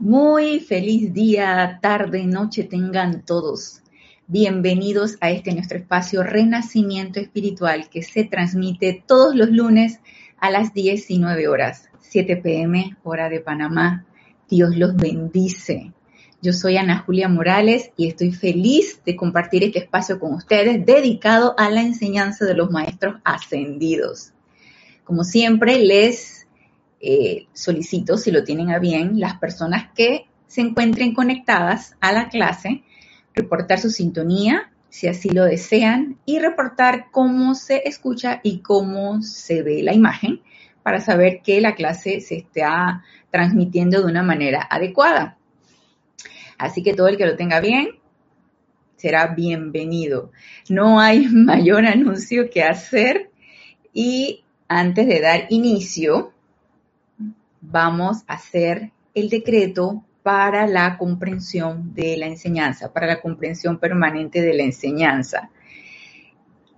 Muy feliz día, tarde, noche tengan todos. Bienvenidos a este nuestro espacio Renacimiento Espiritual que se transmite todos los lunes a las 19 horas, 7 pm, hora de Panamá. Dios los bendice. Yo soy Ana Julia Morales y estoy feliz de compartir este espacio con ustedes dedicado a la enseñanza de los maestros ascendidos. Como siempre, les eh, solicito, si lo tienen a bien, las personas que se encuentren conectadas a la clase, reportar su sintonía, si así lo desean, y reportar cómo se escucha y cómo se ve la imagen para saber que la clase se está transmitiendo de una manera adecuada. Así que todo el que lo tenga bien será bienvenido. No hay mayor anuncio que hacer y antes de dar inicio, vamos a hacer el decreto para la comprensión de la enseñanza, para la comprensión permanente de la enseñanza.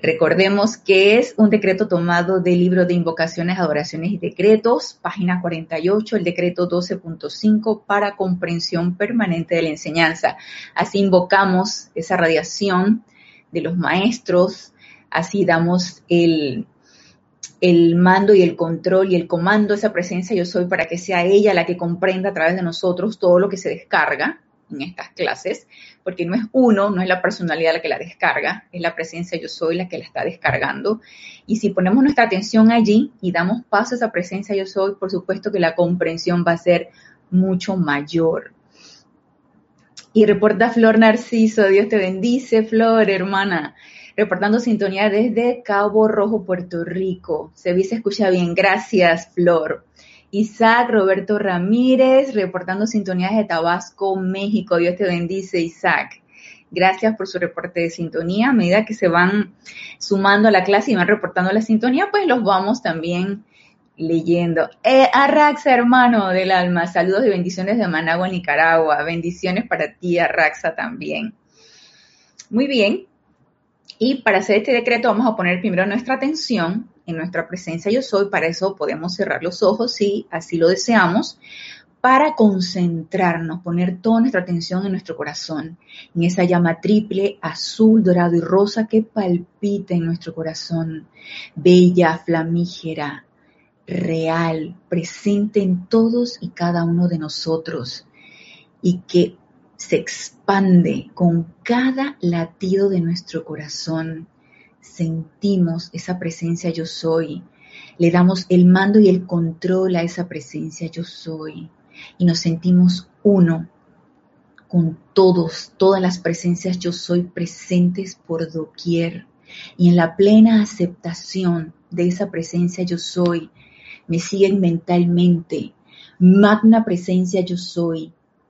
Recordemos que es un decreto tomado del libro de invocaciones, adoraciones y decretos, página 48, el decreto 12.5 para comprensión permanente de la enseñanza. Así invocamos esa radiación de los maestros, así damos el, el mando y el control y el comando, esa presencia yo soy para que sea ella la que comprenda a través de nosotros todo lo que se descarga en estas clases, porque no es uno, no es la personalidad la que la descarga, es la presencia yo soy la que la está descargando. Y si ponemos nuestra atención allí y damos paso a esa presencia yo soy, por supuesto que la comprensión va a ser mucho mayor. Y reporta Flor Narciso, Dios te bendice, Flor, hermana reportando sintonía desde Cabo Rojo, Puerto Rico. Se ve se escucha bien. Gracias, Flor. Isaac Roberto Ramírez, reportando sintonía desde Tabasco, México. Dios te bendice, Isaac. Gracias por su reporte de sintonía. A medida que se van sumando a la clase y van reportando la sintonía, pues los vamos también leyendo. Eh, Arraxa, hermano del alma, saludos y bendiciones de Managua, Nicaragua. Bendiciones para ti, Arraxa, también. Muy bien, y para hacer este decreto vamos a poner primero nuestra atención en nuestra presencia yo soy. Para eso podemos cerrar los ojos si así lo deseamos. Para concentrarnos, poner toda nuestra atención en nuestro corazón, en esa llama triple, azul, dorado y rosa que palpita en nuestro corazón, bella, flamígera, real, presente en todos y cada uno de nosotros y que se expande con cada latido de nuestro corazón. Sentimos esa presencia yo soy. Le damos el mando y el control a esa presencia yo soy. Y nos sentimos uno con todos, todas las presencias yo soy presentes por doquier. Y en la plena aceptación de esa presencia yo soy, me siguen mentalmente. Magna presencia yo soy,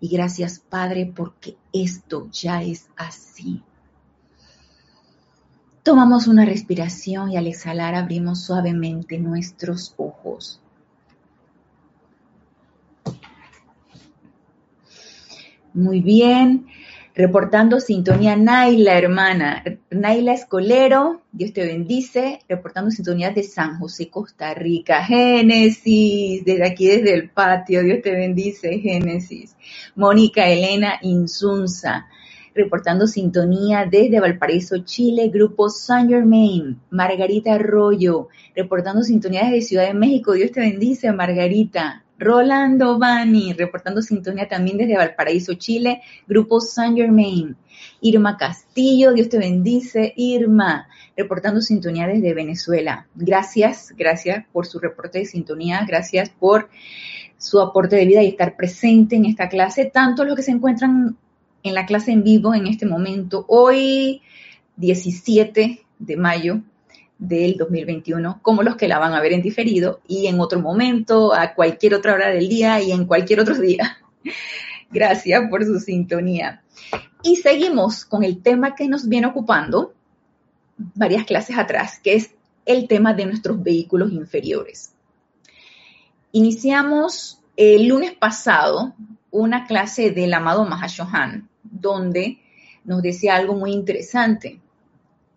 Y gracias, Padre, porque esto ya es así. Tomamos una respiración y al exhalar abrimos suavemente nuestros ojos. Muy bien. Reportando sintonía Naila, hermana. Naila Escolero, Dios te bendice. Reportando sintonía de San José, Costa Rica. Génesis, desde aquí, desde el patio. Dios te bendice, Génesis. Mónica Elena Insunza. Reportando sintonía desde Valparaíso, Chile, Grupo Saint Germain. Margarita Arroyo. Reportando sintonía desde Ciudad de México. Dios te bendice, Margarita. Rolando Bani, reportando sintonía también desde Valparaíso, Chile, Grupo Saint Germain. Irma Castillo, Dios te bendice. Irma, reportando sintonía desde Venezuela. Gracias, gracias por su reporte de sintonía, gracias por su aporte de vida y estar presente en esta clase, tanto los que se encuentran en la clase en vivo en este momento, hoy 17 de mayo del 2021, como los que la van a ver en diferido y en otro momento, a cualquier otra hora del día y en cualquier otro día. Gracias por su sintonía. Y seguimos con el tema que nos viene ocupando varias clases atrás, que es el tema de nuestros vehículos inferiores. Iniciamos el lunes pasado una clase del amado Mahashohan, donde nos decía algo muy interesante,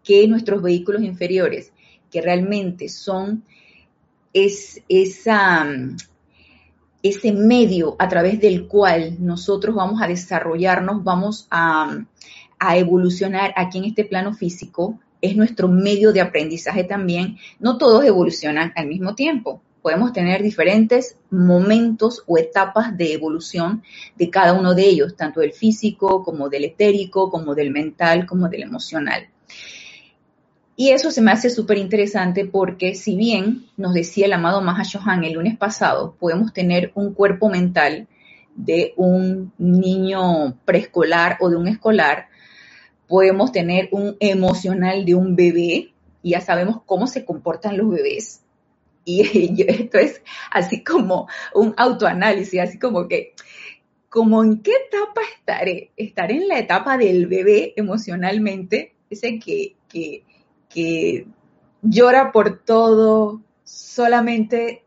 que nuestros vehículos inferiores, que realmente son es, ese medio a través del cual nosotros vamos a desarrollarnos, vamos a, a evolucionar aquí en este plano físico, es nuestro medio de aprendizaje también. No todos evolucionan al mismo tiempo podemos tener diferentes momentos o etapas de evolución de cada uno de ellos, tanto del físico como del etérico, como del mental, como del emocional. Y eso se me hace súper interesante porque si bien nos decía el amado Mahashohan el lunes pasado, podemos tener un cuerpo mental de un niño preescolar o de un escolar, podemos tener un emocional de un bebé, y ya sabemos cómo se comportan los bebés, y esto es así como un autoanálisis, así como que, como en qué etapa estaré. Estaré en la etapa del bebé emocionalmente, ese que, que, que llora por todo, solamente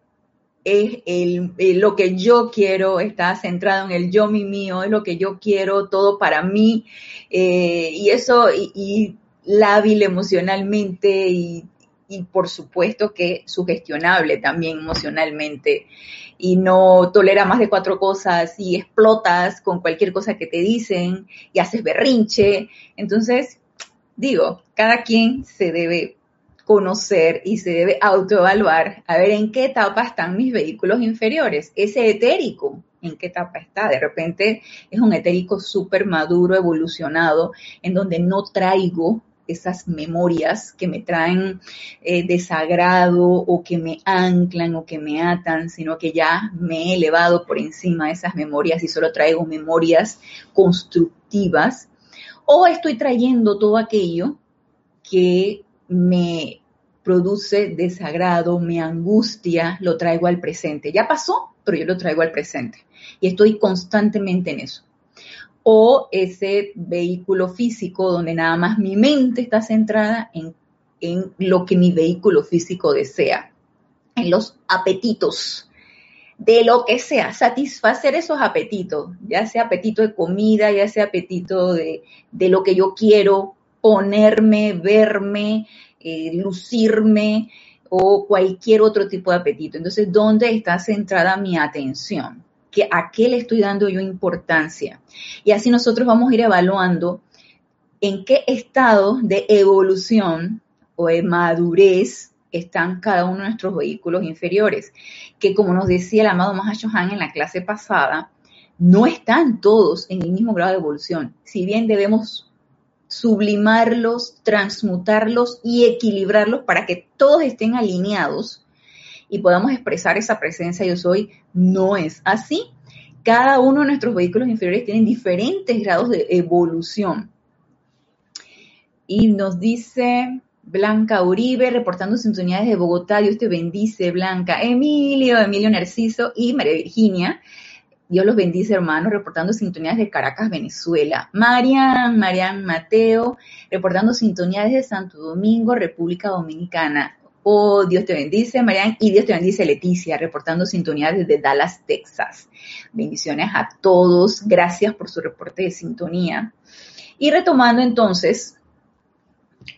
es el, lo que yo quiero, está centrado en el yo mi mío, es lo que yo quiero, todo para mí, eh, y eso, y, y lábil emocionalmente y y por supuesto que sugestionable también emocionalmente y no tolera más de cuatro cosas y explotas con cualquier cosa que te dicen y haces berrinche. Entonces, digo, cada quien se debe conocer y se debe autoevaluar a ver en qué etapa están mis vehículos inferiores. Ese etérico, en qué etapa está. De repente es un etérico súper maduro, evolucionado, en donde no traigo esas memorias que me traen eh, desagrado o que me anclan o que me atan, sino que ya me he elevado por encima de esas memorias y solo traigo memorias constructivas, o estoy trayendo todo aquello que me produce desagrado, me angustia, lo traigo al presente. Ya pasó, pero yo lo traigo al presente. Y estoy constantemente en eso o ese vehículo físico donde nada más mi mente está centrada en, lo que mi vehículo físico desea, en los apetitos, de lo que sea, satisfacer esos apetitos, ya sea apetito de comida, ya sea apetito de, lo que yo quiero, ponerme, verme, eh, lucirme o cualquier otro tipo de apetito. Entonces, ¿dónde está centrada mi atención? a qué le estoy dando yo importancia. Y así nosotros vamos a ir evaluando en qué estado de evolución o de madurez están cada uno de nuestros vehículos inferiores, que como nos decía el amado Mahashohan en la clase pasada, no están todos en el mismo grado de evolución. Si bien debemos sublimarlos, transmutarlos y equilibrarlos para que todos estén alineados, y podamos expresar esa presencia yo soy, no es así. Cada uno de nuestros vehículos inferiores tienen diferentes grados de evolución. Y nos dice Blanca Uribe, reportando sintonías de Bogotá, Dios te bendice, Blanca, Emilio, Emilio Narciso y María Virginia. Dios los bendice, hermanos, reportando sintonías de Caracas, Venezuela. Marian, Marian Mateo, reportando sintonías de Santo Domingo, República Dominicana. Oh, Dios te bendice, Marian, y Dios te bendice, Leticia, reportando sintonía desde Dallas, Texas. Bendiciones a todos, gracias por su reporte de sintonía. Y retomando entonces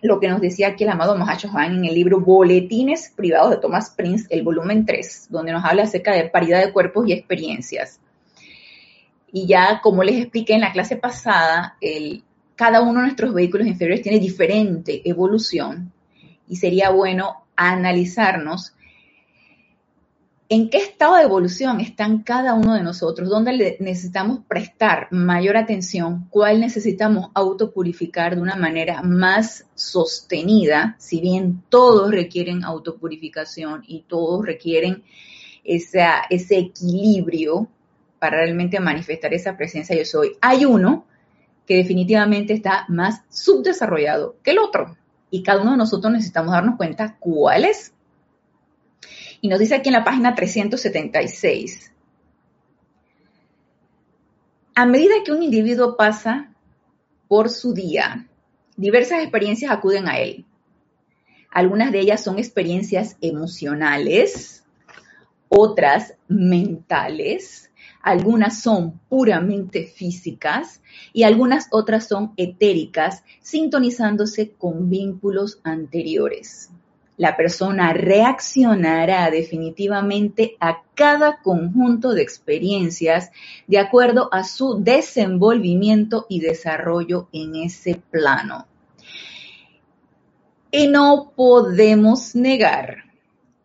lo que nos decía aquí el amado Mahacho en el libro Boletines Privados de Thomas Prince, el volumen 3, donde nos habla acerca de paridad de cuerpos y experiencias. Y ya, como les expliqué en la clase pasada, el, cada uno de nuestros vehículos inferiores tiene diferente evolución y sería bueno analizarnos ¿En qué estado de evolución están cada uno de nosotros? ¿Dónde necesitamos prestar mayor atención? ¿Cuál necesitamos autopurificar de una manera más sostenida? Si bien todos requieren autopurificación y todos requieren ese equilibrio para realmente manifestar esa presencia yo soy. Hay uno que definitivamente está más subdesarrollado que el otro y cada uno de nosotros necesitamos darnos cuenta cuál es. Y nos dice aquí en la página 376. A medida que un individuo pasa por su día, diversas experiencias acuden a él. Algunas de ellas son experiencias emocionales, otras mentales, algunas son puramente físicas y algunas otras son etéricas, sintonizándose con vínculos anteriores la persona reaccionará definitivamente a cada conjunto de experiencias de acuerdo a su desenvolvimiento y desarrollo en ese plano. Y no podemos negar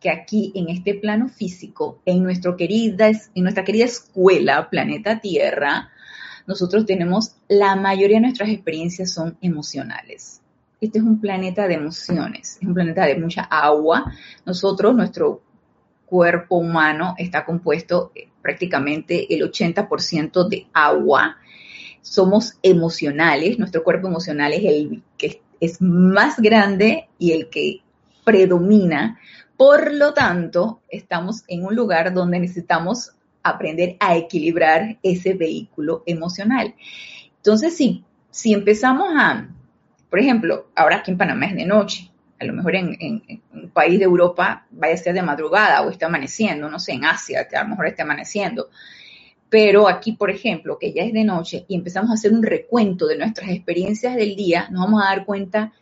que aquí en este plano físico, en, nuestro querida, en nuestra querida escuela, planeta Tierra, nosotros tenemos la mayoría de nuestras experiencias son emocionales este es un planeta de emociones, es un planeta de mucha agua. Nosotros, nuestro cuerpo humano está compuesto eh, prácticamente el 80% de agua. Somos emocionales, nuestro cuerpo emocional es el que es más grande y el que predomina. Por lo tanto, estamos en un lugar donde necesitamos aprender a equilibrar ese vehículo emocional. Entonces, si, si empezamos a por ejemplo, ahora aquí en Panamá es de noche, a lo mejor en, un país de Europa vaya a ser de madrugada o está amaneciendo, no sé, en Asia a lo mejor está amaneciendo. Pero aquí, por ejemplo, que ya es de noche y empezamos a hacer un recuento de nuestras experiencias del día, nos vamos a dar cuenta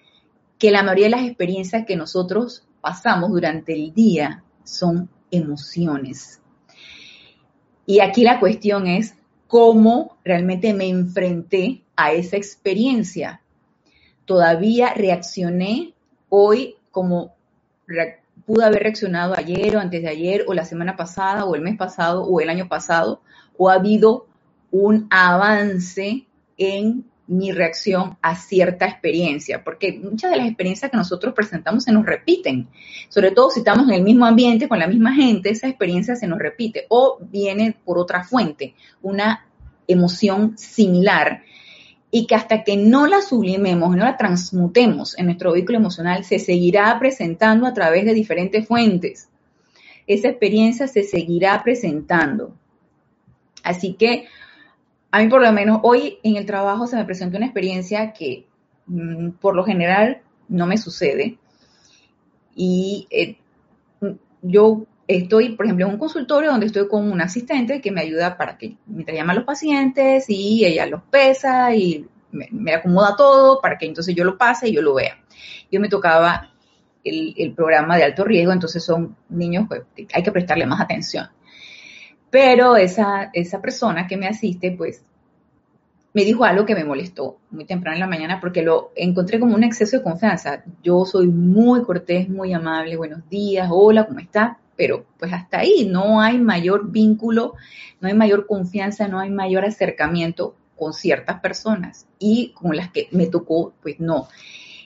que la mayoría de las experiencias que nosotros pasamos durante el día son emociones. Y aquí la cuestión es cómo realmente me enfrenté a esa experiencia todavía reaccioné hoy como pude haber reaccionado ayer o antes de ayer o la semana pasada o el mes pasado o el año pasado o ha habido un avance en mi reacción a cierta experiencia, porque muchas de las experiencias que nosotros presentamos se nos repiten, sobre todo si estamos en el mismo ambiente con la misma gente, esa experiencia se nos repite o viene por otra fuente, una emoción similar y que hasta que no la sublimemos, no la transmutemos en nuestro vehículo emocional, se seguirá presentando a través de diferentes fuentes. Esa experiencia se seguirá presentando. Así que a mí por lo menos hoy en el trabajo se me presentó una experiencia que mm, por lo general no me sucede. Y eh, yo estoy, por ejemplo, en un consultorio donde estoy con un asistente que me ayuda para que, mientras llama a los pacientes y ella los pesa y me, acomoda todo para que entonces yo lo pase y yo lo vea. Yo me tocaba el, programa de alto riesgo, entonces son niños pues, que hay que prestarle más atención. Pero esa, esa persona que me asiste, pues, me dijo algo que me molestó muy temprano en la mañana porque lo encontré como un exceso de confianza. Yo soy muy cortés, muy amable, buenos días, hola, ¿cómo está? Pero pues hasta ahí no hay mayor vínculo, no hay mayor confianza, no hay mayor acercamiento con ciertas personas y con las que me tocó, pues no.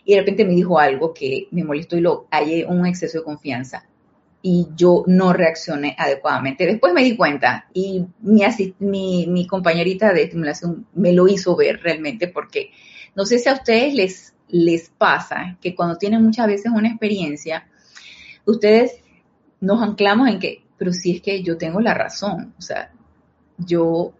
Y de repente me dijo algo que me molestó y lo hallé un exceso de confianza y yo no reaccioné adecuadamente. Después me di cuenta y mi, mi, compañerita de estimulación me lo hizo ver realmente porque no sé si a ustedes les, les pasa que cuando tienen muchas veces una experiencia, ustedes nos anclamos en que, pero si es que yo tengo la razón, o sea, yo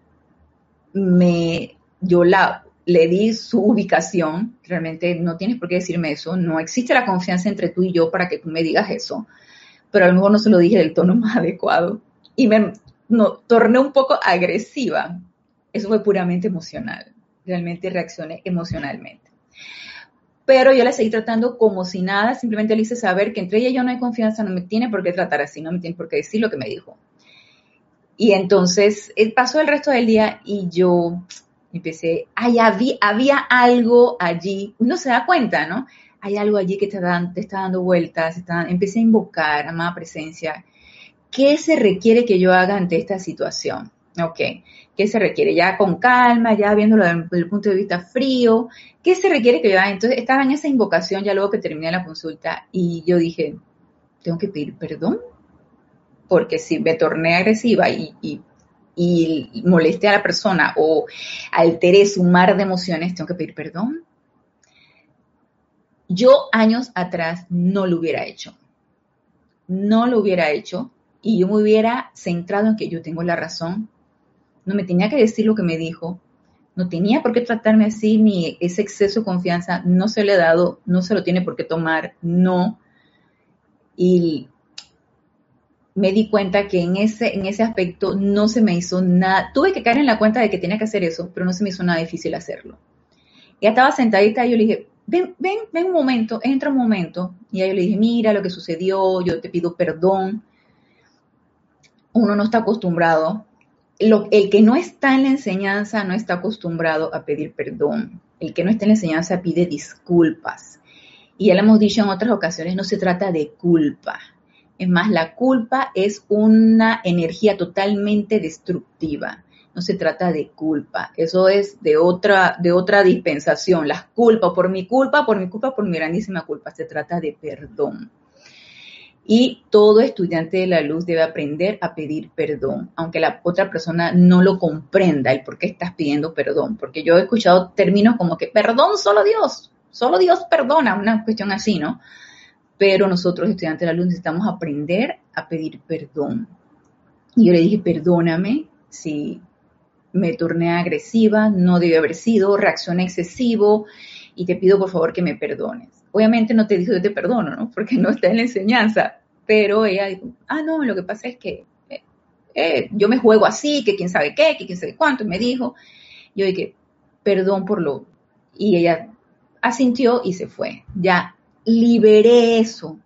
me, yo la, le di su ubicación, realmente no tienes por qué decirme eso, no existe la confianza entre tú y yo para que tú me digas eso, pero a lo mejor no se lo dije del tono más adecuado. Y me no, torné un poco agresiva. Eso fue puramente emocional, realmente reaccioné emocionalmente pero yo la seguí tratando como si nada, simplemente le hice saber que entre ella y yo no hay confianza, no me tiene por qué tratar así, no me tiene por qué decir lo que me dijo. Y entonces eh, pasó el resto del día y yo empecé, ay, había, había algo allí, uno se da cuenta, ¿no? Hay algo allí que te, dan, está dando vueltas, está, empecé a invocar, amada presencia, ¿qué se requiere que yo haga ante esta situación? Ok, ¿qué se requiere? Ya con calma, ya viéndolo desde el punto de vista frío, ¿qué se requiere que yo haga? Entonces estaba en esa invocación ya luego que terminé la consulta y yo dije, tengo que pedir perdón, porque si me torné agresiva y, y, y molesté a la persona o alteré su mar de emociones, tengo que pedir perdón. Yo años atrás no lo hubiera hecho. No lo hubiera hecho y yo me hubiera centrado en que yo tengo la razón. No me tenía que decir lo que me dijo. No tenía por qué tratarme así, ni ese exceso de confianza no se le ha dado, no se lo tiene por qué tomar, no. Y me di cuenta que en ese, en ese aspecto no se me hizo nada. Tuve que caer en la cuenta de que tenía que hacer eso, pero no se me hizo nada difícil hacerlo. Ya estaba sentadita y yo le dije, ven, ven, ven un momento, entra un momento. Y yo le dije, mira lo que sucedió, yo te pido perdón. Uno no está acostumbrado. El que no está en la enseñanza no está acostumbrado a pedir perdón. El que no está en la enseñanza pide disculpas. Y ya lo hemos dicho en otras ocasiones, no se trata de culpa. Es más, la culpa es una energía totalmente destructiva no se trata de culpa, eso es de otra, de otra dispensación, las culpas, por mi culpa, por mi culpa, por mi grandísima culpa, se trata de perdón. Y todo estudiante de la luz debe aprender a pedir perdón, aunque la otra persona no lo comprenda el por qué estás pidiendo perdón, porque yo he escuchado términos como que perdón solo Dios, solo Dios perdona, una cuestión así, ¿no? Pero nosotros, estudiantes de la luz, necesitamos aprender a pedir perdón. Y yo le dije, perdóname si me torné agresiva, no debe haber sido, reaccioné excesivo y te pido por favor que me perdones. Obviamente no te dijo yo te perdono, ¿no? Porque no está en la enseñanza, pero ella dijo, ah, no, lo que pasa es que eh, eh, yo me juego así, que quién sabe qué, que quién sabe cuánto, me dijo, yo dije, perdón por lo, y ella asintió y se fue. Ya liberé eso,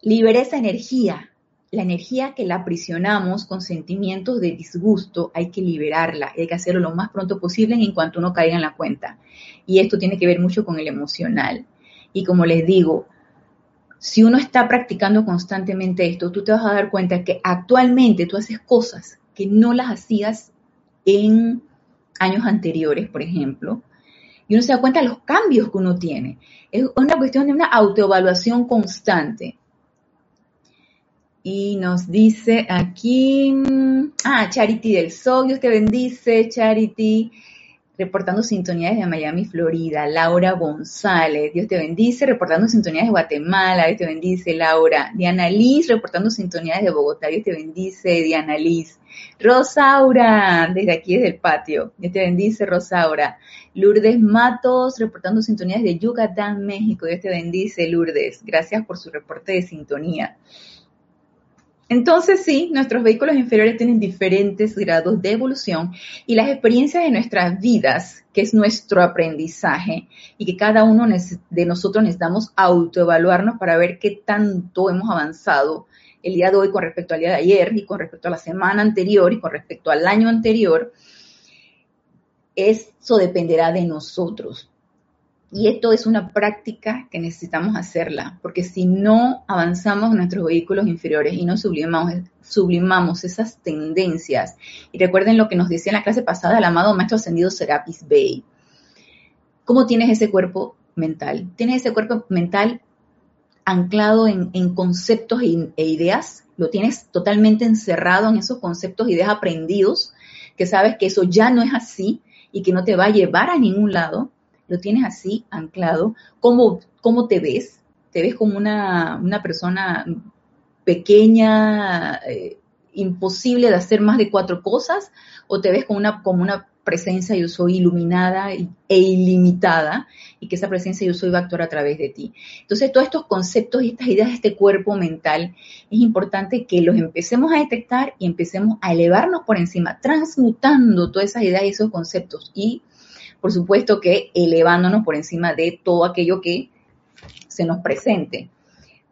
liberé esa energía, la energía que la aprisionamos con sentimientos de disgusto, hay que liberarla, hay que hacerlo lo más pronto posible en cuanto uno caiga en la cuenta. Y esto tiene que ver mucho con el emocional. Y como les digo, si uno está practicando constantemente esto, tú te vas a dar cuenta que actualmente tú haces cosas que no las hacías en años anteriores, por ejemplo, y uno se da cuenta de los cambios que uno tiene. Es una cuestión de una autoevaluación constante. Y nos dice aquí, ah, Charity del Sol, Dios te bendice, Charity, reportando sintonías de Miami, Florida. Laura González, Dios te bendice, reportando sintonías de Guatemala, Dios te bendice, Laura. Diana Liz, reportando sintonías de Bogotá, Dios te bendice, Diana Liz. Rosaura, desde aquí, desde el patio, Dios te bendice, Rosaura. Lourdes Matos, reportando sintonías de Yucatán, México, Dios te bendice, Lourdes. Gracias por su reporte de sintonía. Entonces sí, nuestros vehículos inferiores tienen diferentes grados de evolución y las experiencias de nuestras vidas, que es nuestro aprendizaje y que cada uno de nosotros necesitamos autoevaluarnos para ver qué tanto hemos avanzado el día de hoy con respecto al día de ayer y con respecto a la semana anterior y con respecto al año anterior. Eso dependerá de nosotros. Y esto es una práctica que necesitamos hacerla, porque si no avanzamos nuestros vehículos inferiores y no sublimamos, sublimamos esas tendencias, y recuerden lo que nos decía en la clase pasada el amado Maestro Ascendido Serapis Bey, ¿cómo tienes ese cuerpo mental? Tienes ese cuerpo mental anclado en, conceptos e, e ideas, lo tienes totalmente encerrado en esos conceptos e ideas aprendidos, que sabes que eso ya no es así y que no te va a llevar a ningún lado lo tienes así anclado, ¿cómo, cómo te ves? ¿Te ves como una, persona pequeña, eh, imposible de hacer más de cuatro cosas? ¿O te ves como una, como una presencia yo soy iluminada e ilimitada y que esa presencia yo soy va a actuar a través de ti. Entonces, todos estos conceptos y estas ideas de este cuerpo mental es importante que los empecemos a detectar y empecemos a elevarnos por encima, transmutando todas esas ideas y esos conceptos y por supuesto que elevándonos por encima de todo aquello que se nos presente.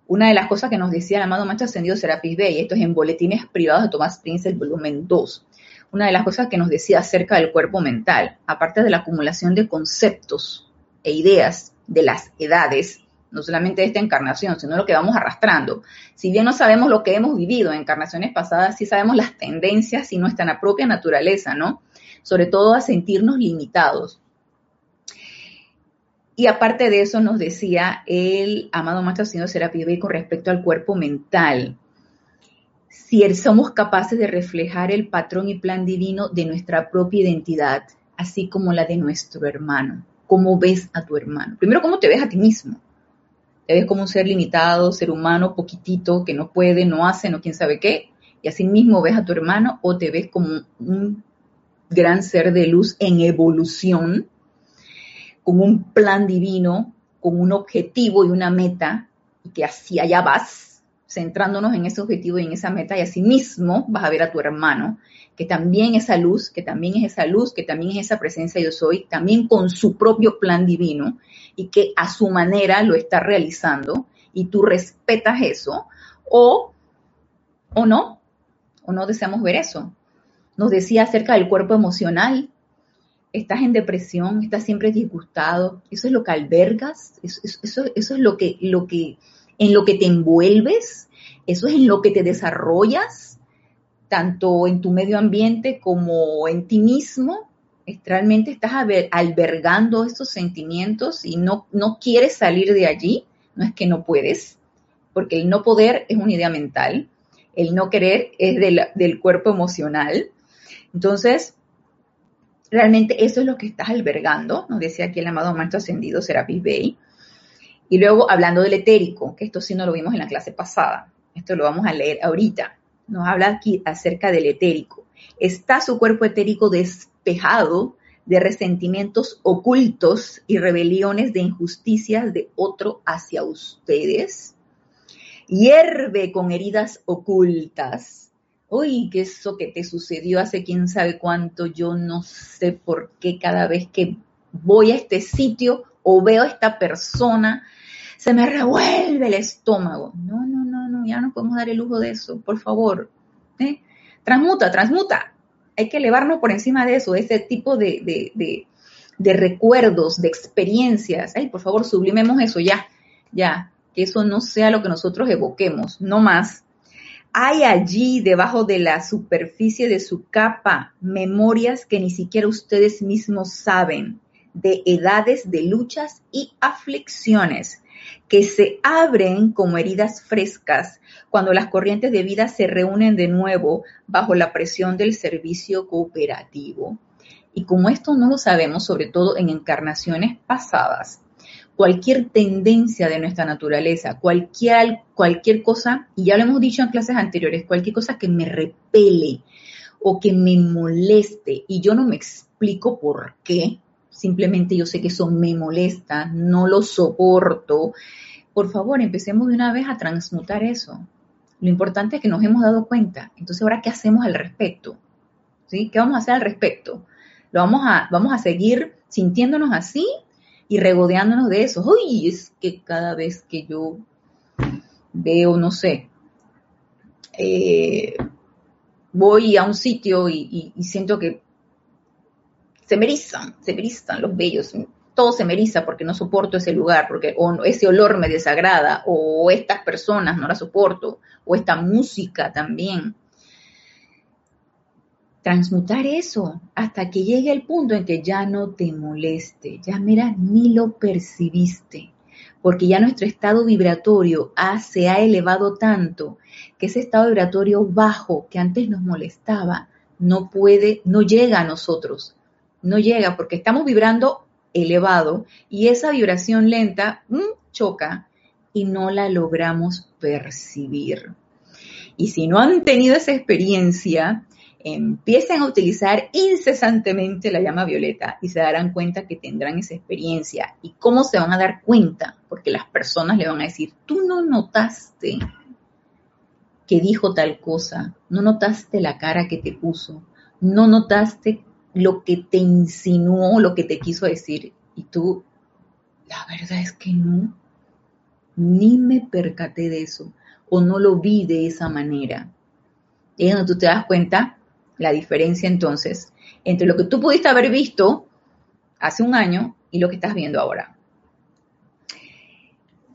Una de las cosas que nos decía el amado Maestro Ascendido Serapis Bey, esto es en Boletines Privados de Tomás Prince, el volumen 2, una de las cosas que nos decía acerca del cuerpo mental, aparte de la acumulación de conceptos e ideas de las edades no solamente esta encarnación, sino lo que vamos arrastrando. Si bien no sabemos lo que hemos vivido en encarnaciones pasadas, sí sabemos las tendencias y nuestra propia naturaleza, ¿no? Sobre todo a sentirnos limitados. Y aparte de eso nos decía el amado Maestro Señor Serapis Bey con respecto al cuerpo mental. Si somos capaces de reflejar el patrón y plan divino de nuestra propia identidad, así como la de nuestro hermano. ¿Cómo ves a tu hermano? Primero, ¿cómo te ves a ti mismo? te ves como un ser limitado, ser humano, poquitito, que no puede, no hace, no quién sabe qué, y así mismo ves a tu hermano o te ves como un gran ser de luz en evolución, con un plan divino, con un objetivo y una meta, y que así allá vas, centrándonos en ese objetivo y en esa meta, y así mismo vas a ver a tu hermano, que también esa luz, que también es esa luz, que también es esa presencia yo soy, también con su propio plan divino, y que a su manera lo está realizando y tú respetas eso o, o no, o no deseamos ver eso. Nos decía acerca del cuerpo emocional, estás en depresión, estás siempre disgustado, eso es lo que albergas, eso, eso, es lo que, lo que, en lo que te envuelves, eso es en lo que te desarrollas, tanto en tu medio ambiente como en ti mismo, realmente estás albergando estos sentimientos y no, no quieres salir de allí, no es que no puedes, porque el no poder es una idea mental, el no querer es del cuerpo emocional. Entonces, realmente eso es lo que estás albergando, nos decía aquí el amado maestro ascendido Serapis Bey. Y luego hablando del etérico, que esto sí no lo vimos en la clase pasada, esto lo vamos a leer ahorita. Nos habla aquí acerca del etérico. Está su cuerpo etérico des de resentimientos ocultos y rebeliones de injusticias de otro hacia ustedes. Hierve con heridas ocultas. Uy, que eso que te sucedió hace quién sabe cuánto, yo no sé por qué cada vez que voy a este sitio o veo a esta persona, se me revuelve el estómago. No, no, no, no, ya no podemos dar el lujo de eso, por favor. ¿eh? Transmuta, transmuta hay que elevarnos por encima de eso, de ese tipo de, recuerdos, de experiencias. Ay, por favor, sublimemos eso ya, ya, que eso no sea lo que nosotros evoquemos, no más. Hay allí, debajo de la superficie de su capa, memorias que ni siquiera ustedes mismos saben, de edades de luchas y aflicciones que se abren como heridas frescas cuando las corrientes de vida se reúnen de nuevo bajo la presión del servicio cooperativo. Y como esto no lo sabemos, sobre todo en encarnaciones pasadas, cualquier tendencia de nuestra naturaleza, cualquier, cualquier cosa, y ya lo hemos dicho en clases anteriores, cualquier cosa que me repele o que me moleste y yo no me explico por qué, simplemente yo sé que eso me molesta, no lo soporto. Por favor, empecemos de una vez a transmutar eso. Lo importante es que nos hemos dado cuenta. Entonces, ahora, ¿qué hacemos al respecto? ¿Sí? ¿Qué vamos a hacer al respecto? Lo vamos a, vamos a seguir sintiéndonos así y regodeándonos de eso. Uy, es que cada vez que yo veo, no sé, eh, voy a un sitio y siento que se me se me erizan los vellos, todo se me porque no soporto ese lugar, porque o ese olor me desagrada, o estas personas no las soporto, o esta música también. Transmutar eso hasta que llegue el punto en que ya no te moleste, ya mira, ni lo percibiste, porque ya nuestro estado vibratorio se ha elevado tanto que ese estado vibratorio bajo que antes nos molestaba no puede, no llega a nosotros, no llega porque estamos vibrando elevado y esa vibración lenta mm, choca y no la logramos percibir. Y si no han tenido esa experiencia, empiecen a utilizar incesantemente la llama violeta y se darán cuenta que tendrán esa experiencia. ¿Y cómo se van a dar cuenta? Porque las personas le van a decir, tú no notaste que dijo tal cosa, no notaste la cara que te puso, no notaste lo que te insinuó, lo que te quiso decir. Y tú, la verdad es que no, ni me percaté de eso o no lo vi de esa manera. Y es donde tú te das cuenta la diferencia entonces entre lo que tú pudiste haber visto hace un año y lo que estás viendo ahora.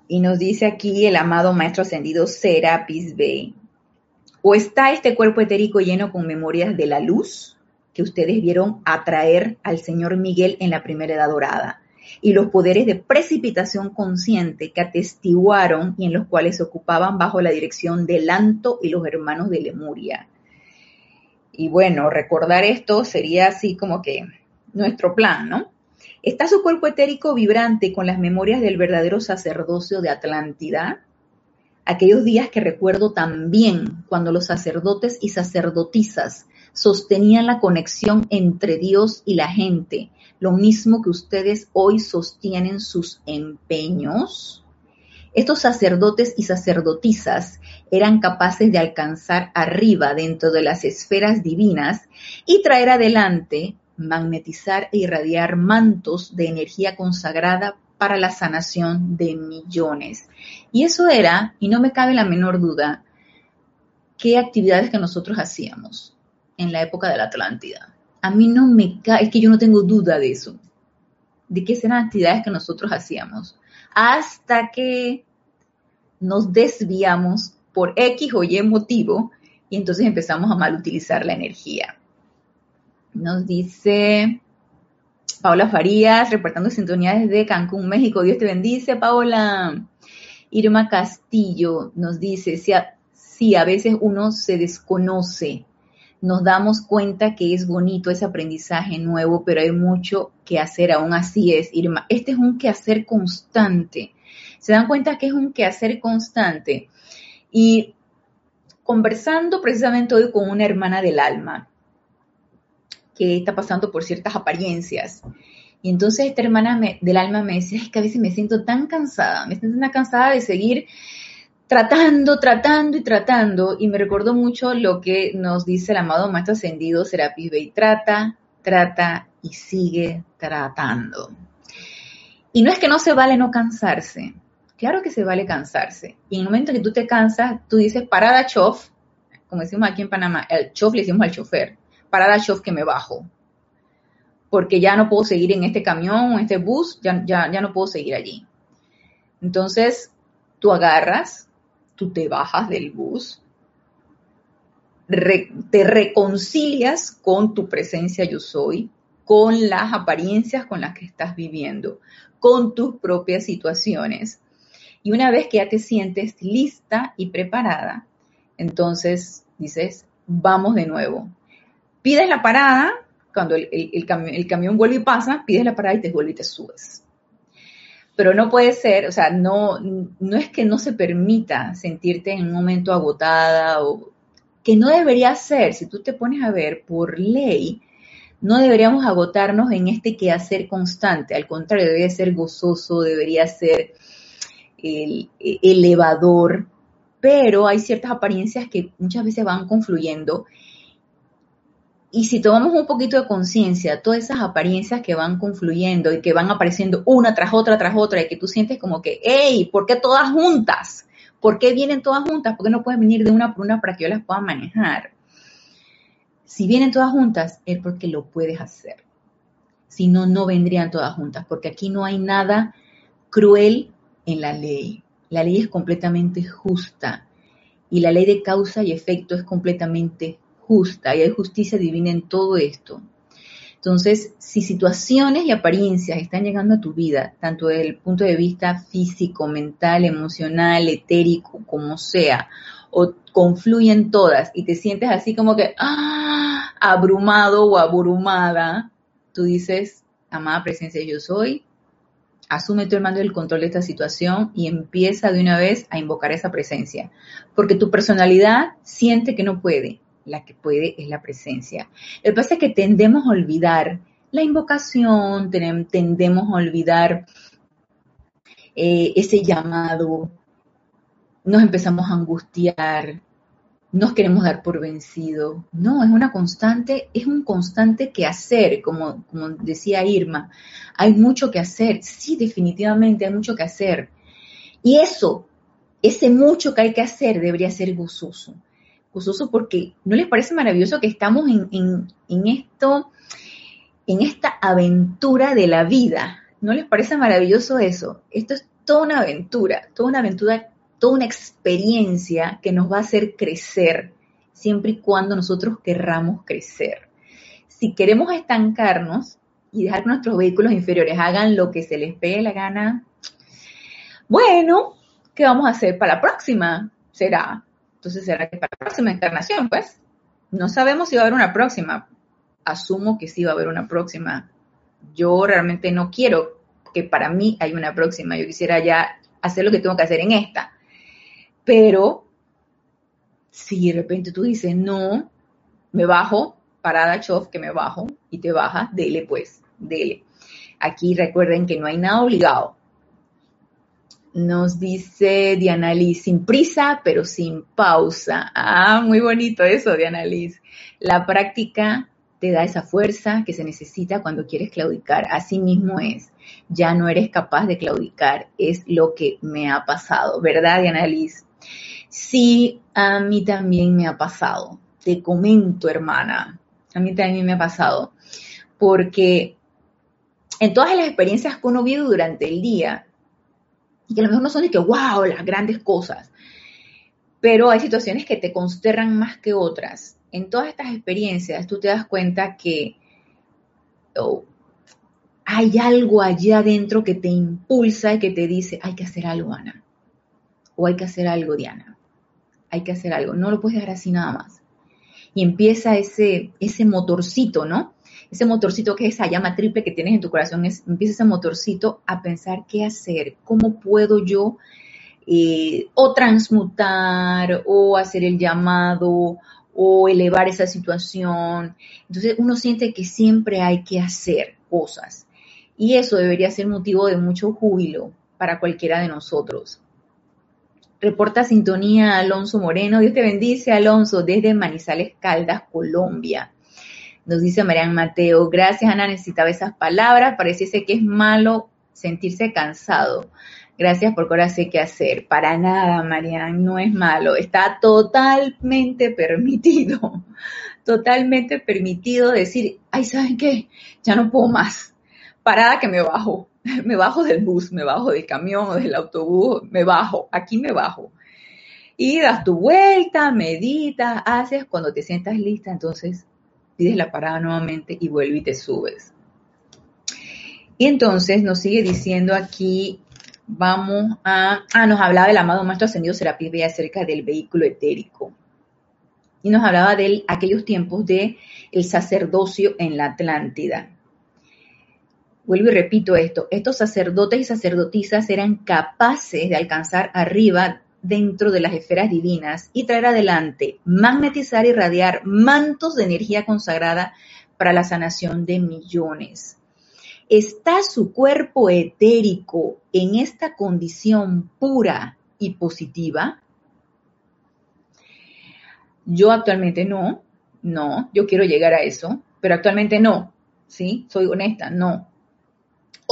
Y nos dice aquí el amado Maestro Ascendido Serapis Bey. ¿O está este cuerpo etérico lleno con memorias de la luz que ustedes vieron atraer al Señor Miguel en la primera edad dorada? Y los poderes de precipitación consciente que atestiguaron y en los cuales se ocupaban bajo la dirección de Lanto y los hermanos de Lemuria. Y bueno, recordar esto sería así como que nuestro plan, ¿no? ¿Está su cuerpo etérico vibrante con las memorias del verdadero sacerdocio de Atlántida? Aquellos días que recuerdo también cuando los sacerdotes y sacerdotisas sostenían la conexión entre Dios y la gente, lo mismo que ustedes hoy sostienen sus empeños. Estos sacerdotes y sacerdotisas eran capaces de alcanzar arriba dentro de las esferas divinas y traer adelante, magnetizar e irradiar mantos de energía consagrada para la sanación de millones. Y eso era, y no me cabe la menor duda, qué actividades que nosotros hacíamos en la época de la Atlántida. A mí no me cae, es que yo no tengo duda de eso, de qué eran actividades que nosotros hacíamos, hasta que nos desviamos por X o Y motivo y entonces empezamos a mal utilizar la energía. Nos dice Paola Farías, reportando sintonía desde Cancún, México. Dios te bendice, Paola. Irma Castillo nos dice, si a, si a veces uno se desconoce, nos damos cuenta que es bonito ese aprendizaje nuevo, pero hay mucho que hacer, aún así es, Irma. Este es un quehacer constante. Se dan cuenta que es un quehacer constante. Y conversando precisamente hoy con una hermana del alma que está pasando por ciertas apariencias. Y entonces esta hermana del alma me decía, es que a veces me siento tan cansada, me siento tan cansada de seguir tratando, tratando y tratando. Y me recordó mucho lo que nos dice el amado Maestro Ascendido Serapis Bey, trata, trata y sigue tratando. Y no es que no se vale no cansarse, Claro que se vale cansarse. Y en el momento que tú te cansas, tú dices, parada chof, como decimos aquí en Panamá, el chof le decimos al chofer, parada chof que me bajo. Porque ya no puedo seguir en este camión en este bus, ya, ya, ya no puedo seguir allí. Entonces, tú agarras, tú te bajas del bus, te reconcilias con tu presencia yo soy, con las apariencias con las que estás viviendo, con tus propias situaciones y una vez que ya te sientes lista y preparada, entonces dices, vamos de nuevo. Pides la parada, cuando el, camión, vuelve y pasa, pides la parada y te vuelve y te subes. Pero no puede ser, o sea, no, no es que no se permita sentirte en un momento agotada o que no debería ser, si tú te pones a ver por ley, no deberíamos agotarnos en este quehacer constante, al contrario, debería ser gozoso, debería ser el elevador, pero hay ciertas apariencias que muchas veces van confluyendo. Y si tomamos un poquito de conciencia, todas esas apariencias que van confluyendo y que van apareciendo una tras otra, tras otra, y que tú sientes como que, hey, ¿por qué todas juntas? ¿Por qué vienen todas juntas? ¿Por qué no pueden venir de una por una para que yo las pueda manejar? Si vienen todas juntas, es porque lo puedes hacer. Si no, no vendrían todas juntas, porque aquí no hay nada cruel en la ley. La ley es completamente justa y la ley de causa y efecto es completamente justa y hay justicia divina en todo esto. Entonces, si situaciones y apariencias están llegando a tu vida, tanto desde el punto de vista físico, mental, emocional, etérico, como sea, o confluyen todas y te sientes así como que ¡ah! abrumado o abrumada, tú dices, amada presencia yo soy, asume tu hermano el control de esta situación y empieza de una vez a invocar esa presencia. Porque tu personalidad siente que no puede. La que puede es la presencia. Lo que pasa es que tendemos a olvidar la invocación, tendemos a olvidar eh, ese llamado, nos empezamos a angustiar, nos queremos dar por vencido. No, es una constante, es un constante que hacer, como, como decía Irma. Hay mucho que hacer, sí, definitivamente hay mucho que hacer. Y eso, ese mucho que hay que hacer debería ser gozoso. Porque ¿no les parece maravilloso que estamos en, en esto, en esta aventura de la vida? ¿No les parece maravilloso eso? Esto es toda una aventura, toda una aventura, toda una experiencia que nos va a hacer crecer, siempre y cuando nosotros querramos crecer. Si queremos estancarnos y dejar que nuestros vehículos inferiores hagan lo que se les pegue la gana, bueno, ¿qué vamos a hacer para la próxima? Será. Entonces, ¿será que para la próxima encarnación? Pues no sabemos si va a haber una próxima. Asumo que sí va a haber una próxima. Yo realmente no quiero que para mí hay una próxima. Yo quisiera ya hacer lo que tengo que hacer en esta. Pero si de repente tú dices, no, me bajo, parada chof, que me bajo y te baja, dele pues, dele. Aquí recuerden que no hay nada obligado. Nos dice Diana Liz, sin prisa, pero sin pausa. Ah, muy bonito eso, Diana Liz. La práctica te da esa fuerza que se necesita cuando quieres claudicar. Así mismo es. Ya no eres capaz de claudicar. Es lo que me ha pasado, ¿verdad, Diana Liz? Sí, a mí también me ha pasado. Te comento, hermana. A mí también me ha pasado. Porque en todas las experiencias que uno vive durante el día, y a lo mejor no son de que, wow, las grandes cosas, pero hay situaciones que te consternan más que otras. En todas estas experiencias tú te das cuenta que oh, hay algo allá adentro que te impulsa y que te dice, hay que hacer algo, Ana, o hay que hacer algo, Diana, hay que hacer algo, no lo puedes dejar así nada más. Y empieza ese, ese motorcito, ¿no? ese motorcito que es esa llama triple que tienes en tu corazón, empieza ese motorcito a pensar qué hacer, cómo puedo yo eh, o transmutar o hacer el llamado o elevar esa situación. Entonces uno siente que siempre hay que hacer cosas y eso debería ser motivo de mucho júbilo para cualquiera de nosotros. Reporta sintonía Alonso Moreno. Dios te bendice, Alonso, desde Manizales Caldas, Colombia. Nos dice Marian Mateo, gracias Ana, necesitaba esas palabras, pareciese que es malo sentirse cansado. Gracias porque ahora sé qué hacer. Para nada, Marian, no es malo. Está totalmente permitido, totalmente permitido decir, ay, ¿saben qué? Ya no puedo más. Parada que me bajo. Me bajo del bus, me bajo del camión o del autobús, me bajo, aquí me bajo. Y das tu vuelta, meditas, haces, cuando te sientas lista, entonces pides la parada nuevamente y vuelve y te subes. Y entonces nos sigue diciendo aquí, vamos a, ah, nos hablaba del amado Maestro Ascendido Serapis Bey acerca del vehículo etérico. Y nos hablaba de aquellos tiempos de el sacerdocio en la Atlántida. Vuelvo y repito esto, estos sacerdotes y sacerdotisas eran capaces de alcanzar arriba dentro de las esferas divinas y traer adelante, magnetizar y radiar mantos de energía consagrada para la sanación de millones. ¿Está su cuerpo etérico en esta condición pura y positiva? Yo actualmente no, no, yo quiero llegar a eso, pero actualmente no, ¿sí? Soy honesta, no.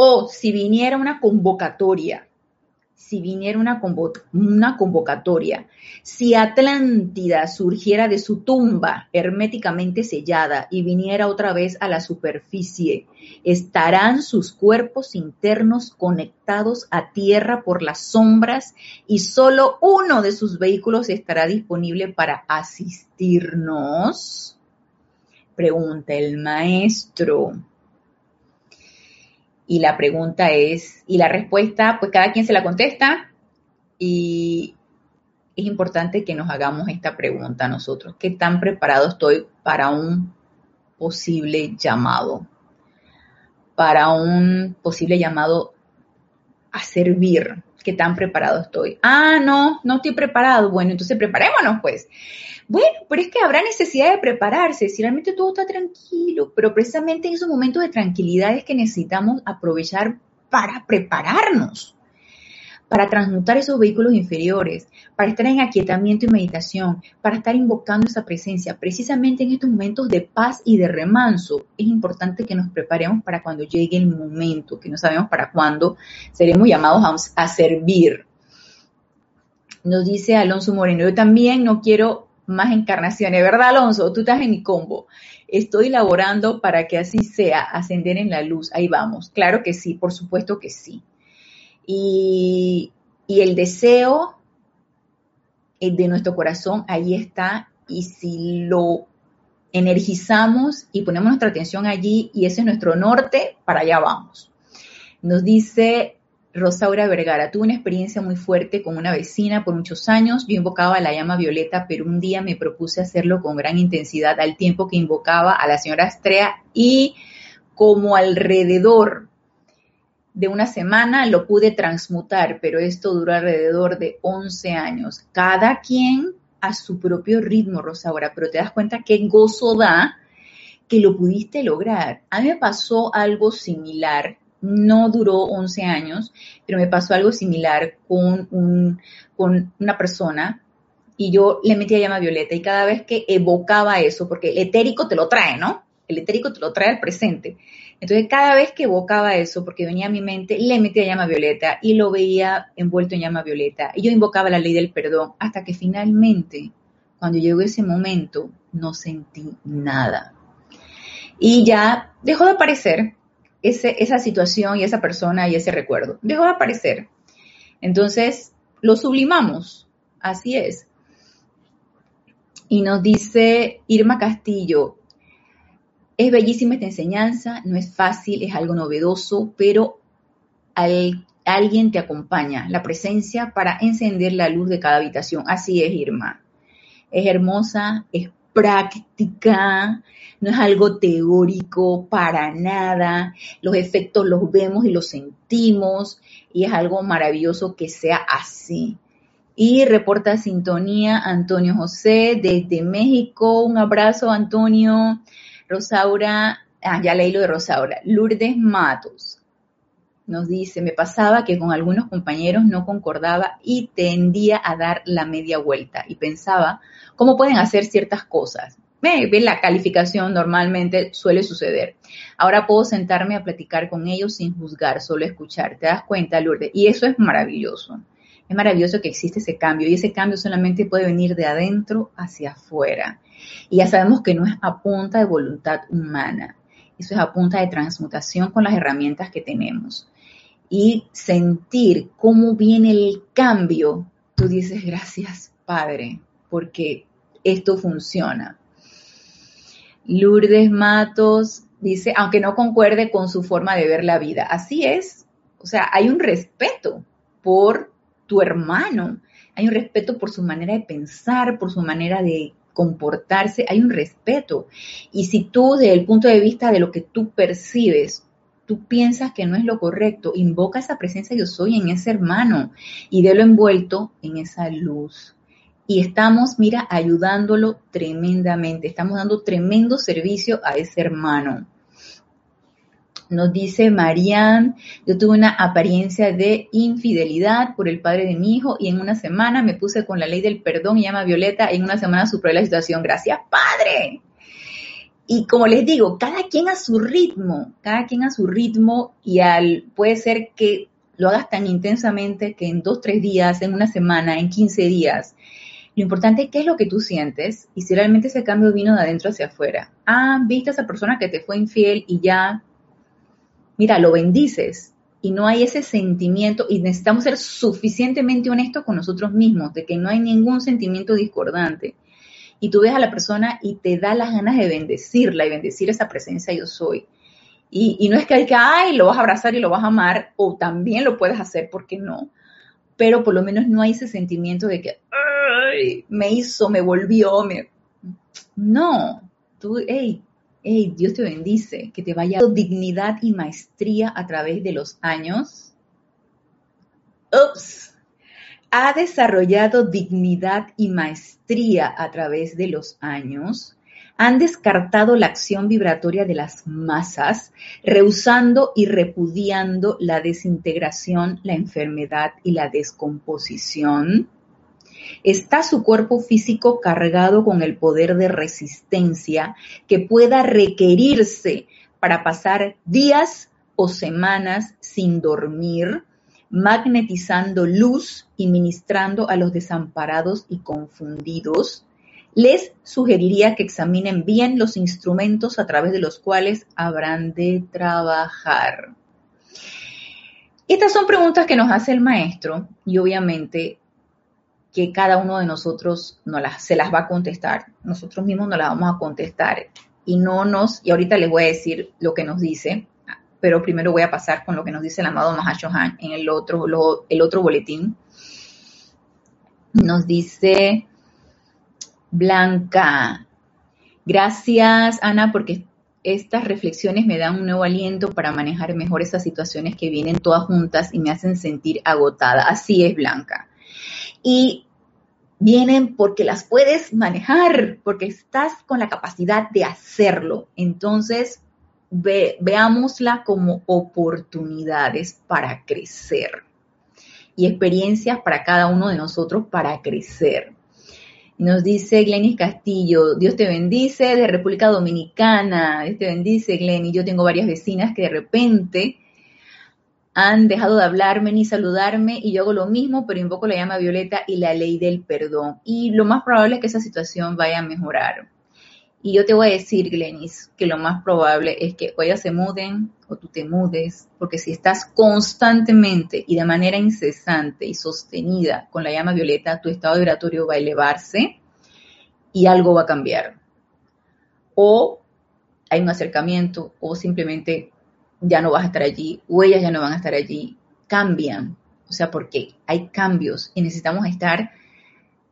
O si viniera una convocatoria si viniera una, una convocatoria, si Atlántida surgiera de su tumba herméticamente sellada y viniera otra vez a la superficie, estarán sus cuerpos internos conectados a tierra por las sombras y solo uno de sus vehículos estará disponible para asistirnos? Pregunta el maestro. Y la pregunta es, y la respuesta, pues cada quien se la contesta y es importante que nos hagamos esta pregunta nosotros. ¿Qué tan preparado estoy para un posible llamado? Para un posible llamado a servir. ¿Qué tan preparado estoy? Ah, no, no estoy preparado. Bueno, entonces preparémonos pues. Bueno, pero es que habrá necesidad de prepararse, si realmente todo está tranquilo, pero precisamente en esos momentos de tranquilidad es que necesitamos aprovechar para prepararnos, para transmutar esos vehículos inferiores, para estar en aquietamiento y meditación, para estar invocando esa presencia. Precisamente en estos momentos de paz y de remanso es importante que nos preparemos para cuando llegue el momento, que no sabemos para cuándo seremos llamados a, servir. Nos dice Alonso Moreno, yo también no quiero más encarnaciones, ¿verdad, Alonso? Tú estás en mi combo. Estoy laborando para que así sea, ascender en la luz. Ahí vamos. Claro que sí, por supuesto que sí. Y, el deseo eh, de nuestro corazón ahí está. Y si lo energizamos y ponemos nuestra atención allí y ese es nuestro norte, para allá vamos. Nos dice Rosaura Vergara, tuve una experiencia muy fuerte con una vecina por muchos años. Yo invocaba a la llama violeta, pero un día me propuse hacerlo con gran intensidad al tiempo que invocaba a la señora Astrea y como alrededor de una semana lo pude transmutar, pero esto duró alrededor de 11 años. Cada quien a su propio ritmo, Rosaura, pero te das cuenta qué gozo da que lo pudiste lograr. A mí me pasó algo similar, no duró 11 años, pero me pasó algo similar con, un, con una persona y yo le metía llama violeta y cada vez que evocaba eso, porque el etérico te lo trae, ¿no? El etérico te lo trae al presente. Entonces, cada vez que evocaba eso, porque venía a mi mente, le metía llama violeta y lo veía envuelto en llama violeta. Y yo invocaba la ley del perdón hasta que finalmente, cuando llegó ese momento, no sentí nada. Y ya dejó de aparecer ese, esa situación y esa persona y ese recuerdo. Dejó de aparecer. Entonces, lo sublimamos. Así es. Y nos dice Irma Castillo, es bellísima esta enseñanza, no es fácil, es algo novedoso, pero alguien te acompaña, la presencia para encender la luz de cada habitación. Así es, Irma. Es hermosa, es práctica, no es algo teórico para nada. Los efectos los vemos y los sentimos y es algo maravilloso que sea así. Y reporta sintonía Antonio José desde México. Un abrazo, Antonio. Rosaura, ah, ya leí lo de Rosaura, Lourdes Matos nos dice, me pasaba que con algunos compañeros no concordaba y tendía a dar la media vuelta y pensaba cómo pueden hacer ciertas cosas. Ve, la calificación normalmente suele suceder. Ahora puedo sentarme a platicar con ellos sin juzgar, solo escuchar. ¿Te das cuenta, Lourdes? Y eso es maravilloso. Es maravilloso que existe ese cambio y ese cambio solamente puede venir de adentro hacia afuera. Y ya sabemos que no es a punta de voluntad humana, eso es a punta de transmutación con las herramientas que tenemos. Y sentir cómo viene el cambio, tú dices, gracias Padre, porque esto funciona. Lourdes Matos dice, aunque no concuerde con su forma de ver la vida, así es. O sea, hay un respeto por tu hermano, hay un respeto por su manera de pensar, por su manera de comportarse, hay un respeto. Y si tú, desde el punto de vista de lo que tú percibes, tú piensas que no es lo correcto, invoca esa presencia yo soy en ese hermano y délo envuelto en esa luz. Y estamos, mira, ayudándolo tremendamente, estamos dando tremendo servicio a ese hermano. Nos dice Marianne, yo tuve una apariencia de infidelidad por el padre de mi hijo y en una semana me puse con la ley del perdón y llama Violeta y en una semana superé la situación. Gracias, padre. Y como les digo, cada quien a su ritmo, cada quien a su ritmo y al, puede ser que lo hagas tan intensamente que en dos, tres días, en una semana, en 15 días. Lo importante es qué es lo que tú sientes y si realmente ese cambio vino de adentro hacia afuera. Ah, viste a esa persona que te fue infiel y ya mira, lo bendices y no hay ese sentimiento y necesitamos ser suficientemente honestos con nosotros mismos de que no hay ningún sentimiento discordante. Y tú ves a la persona y te da las ganas de bendecirla y bendecir esa presencia yo soy. Y, no es que hay que, ay, lo vas a abrazar y lo vas a amar, o también lo puedes hacer, porque no? Pero por lo menos no hay ese sentimiento de que, ay, me hizo, me volvió, me... No, tú, hey, hey, Dios te bendice, que te vaya dignidad y maestría a través de los años. Ups, ha desarrollado dignidad y maestría a través de los años. Han descartado la acción vibratoria de las masas, rehusando y repudiando la desintegración, la enfermedad y la descomposición está su cuerpo físico cargado con el poder de resistencia que pueda requerirse para pasar días o semanas sin dormir, magnetizando luz y ministrando a los desamparados y confundidos, les sugeriría que examinen bien los instrumentos a través de los cuales habrán de trabajar. Estas son preguntas que nos hace el maestro y obviamente que cada uno de nosotros no las, se las va a contestar. Nosotros mismos no las vamos a contestar. Y no nos, y ahorita les voy a decir lo que nos dice, pero primero voy a pasar con lo que nos dice el amado Mahashohan en el otro, el otro boletín. Nos dice Blanca, gracias Ana porque estas reflexiones me dan un nuevo aliento para manejar mejor esas situaciones que vienen todas juntas y me hacen sentir agotada. Así es, Blanca. Y vienen porque las puedes manejar, porque estás con la capacidad de hacerlo. Entonces, veámosla como oportunidades para crecer y experiencias para cada uno de nosotros para crecer. Nos dice Glenis Castillo, Dios te bendice, de República Dominicana. Dios te bendice, Glenis. Yo tengo varias vecinas que de repente han dejado de hablarme ni saludarme y yo hago lo mismo, pero invoco la llama violeta y la ley del perdón. Y lo más probable es que esa situación vaya a mejorar. Y yo te voy a decir, Glenis, que lo más probable es que o ellas se muden o tú te mudes, porque si estás constantemente y de manera incesante y sostenida con la llama violeta, tu estado vibratorio va a elevarse y algo va a cambiar. O hay un acercamiento o simplemente ya no vas a estar allí o ellas ya no van a estar allí. Cambian. O sea, porque hay cambios y necesitamos estar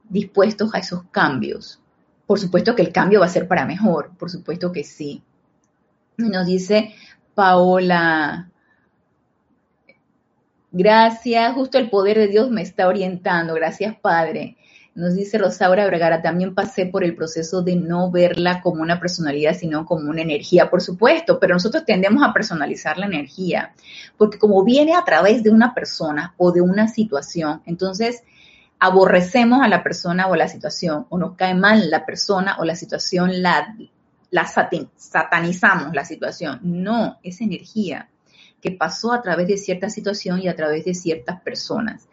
dispuestos a esos cambios. Por supuesto que el cambio va a ser para mejor, por supuesto que sí. Nos dice Paola, gracias, justo el poder de Dios me está orientando, gracias Padre. Nos dice Rosaura Vergara, también pasé por el proceso de no verla como una personalidad, sino como una energía, por supuesto, pero nosotros tendemos a personalizar la energía, porque como viene a través de una persona o de una situación, entonces aborrecemos a la persona o la situación, o nos cae mal la persona o la situación, la, la satanizamos la situación. No, es energía que pasó a través de cierta situación y a través de ciertas personas.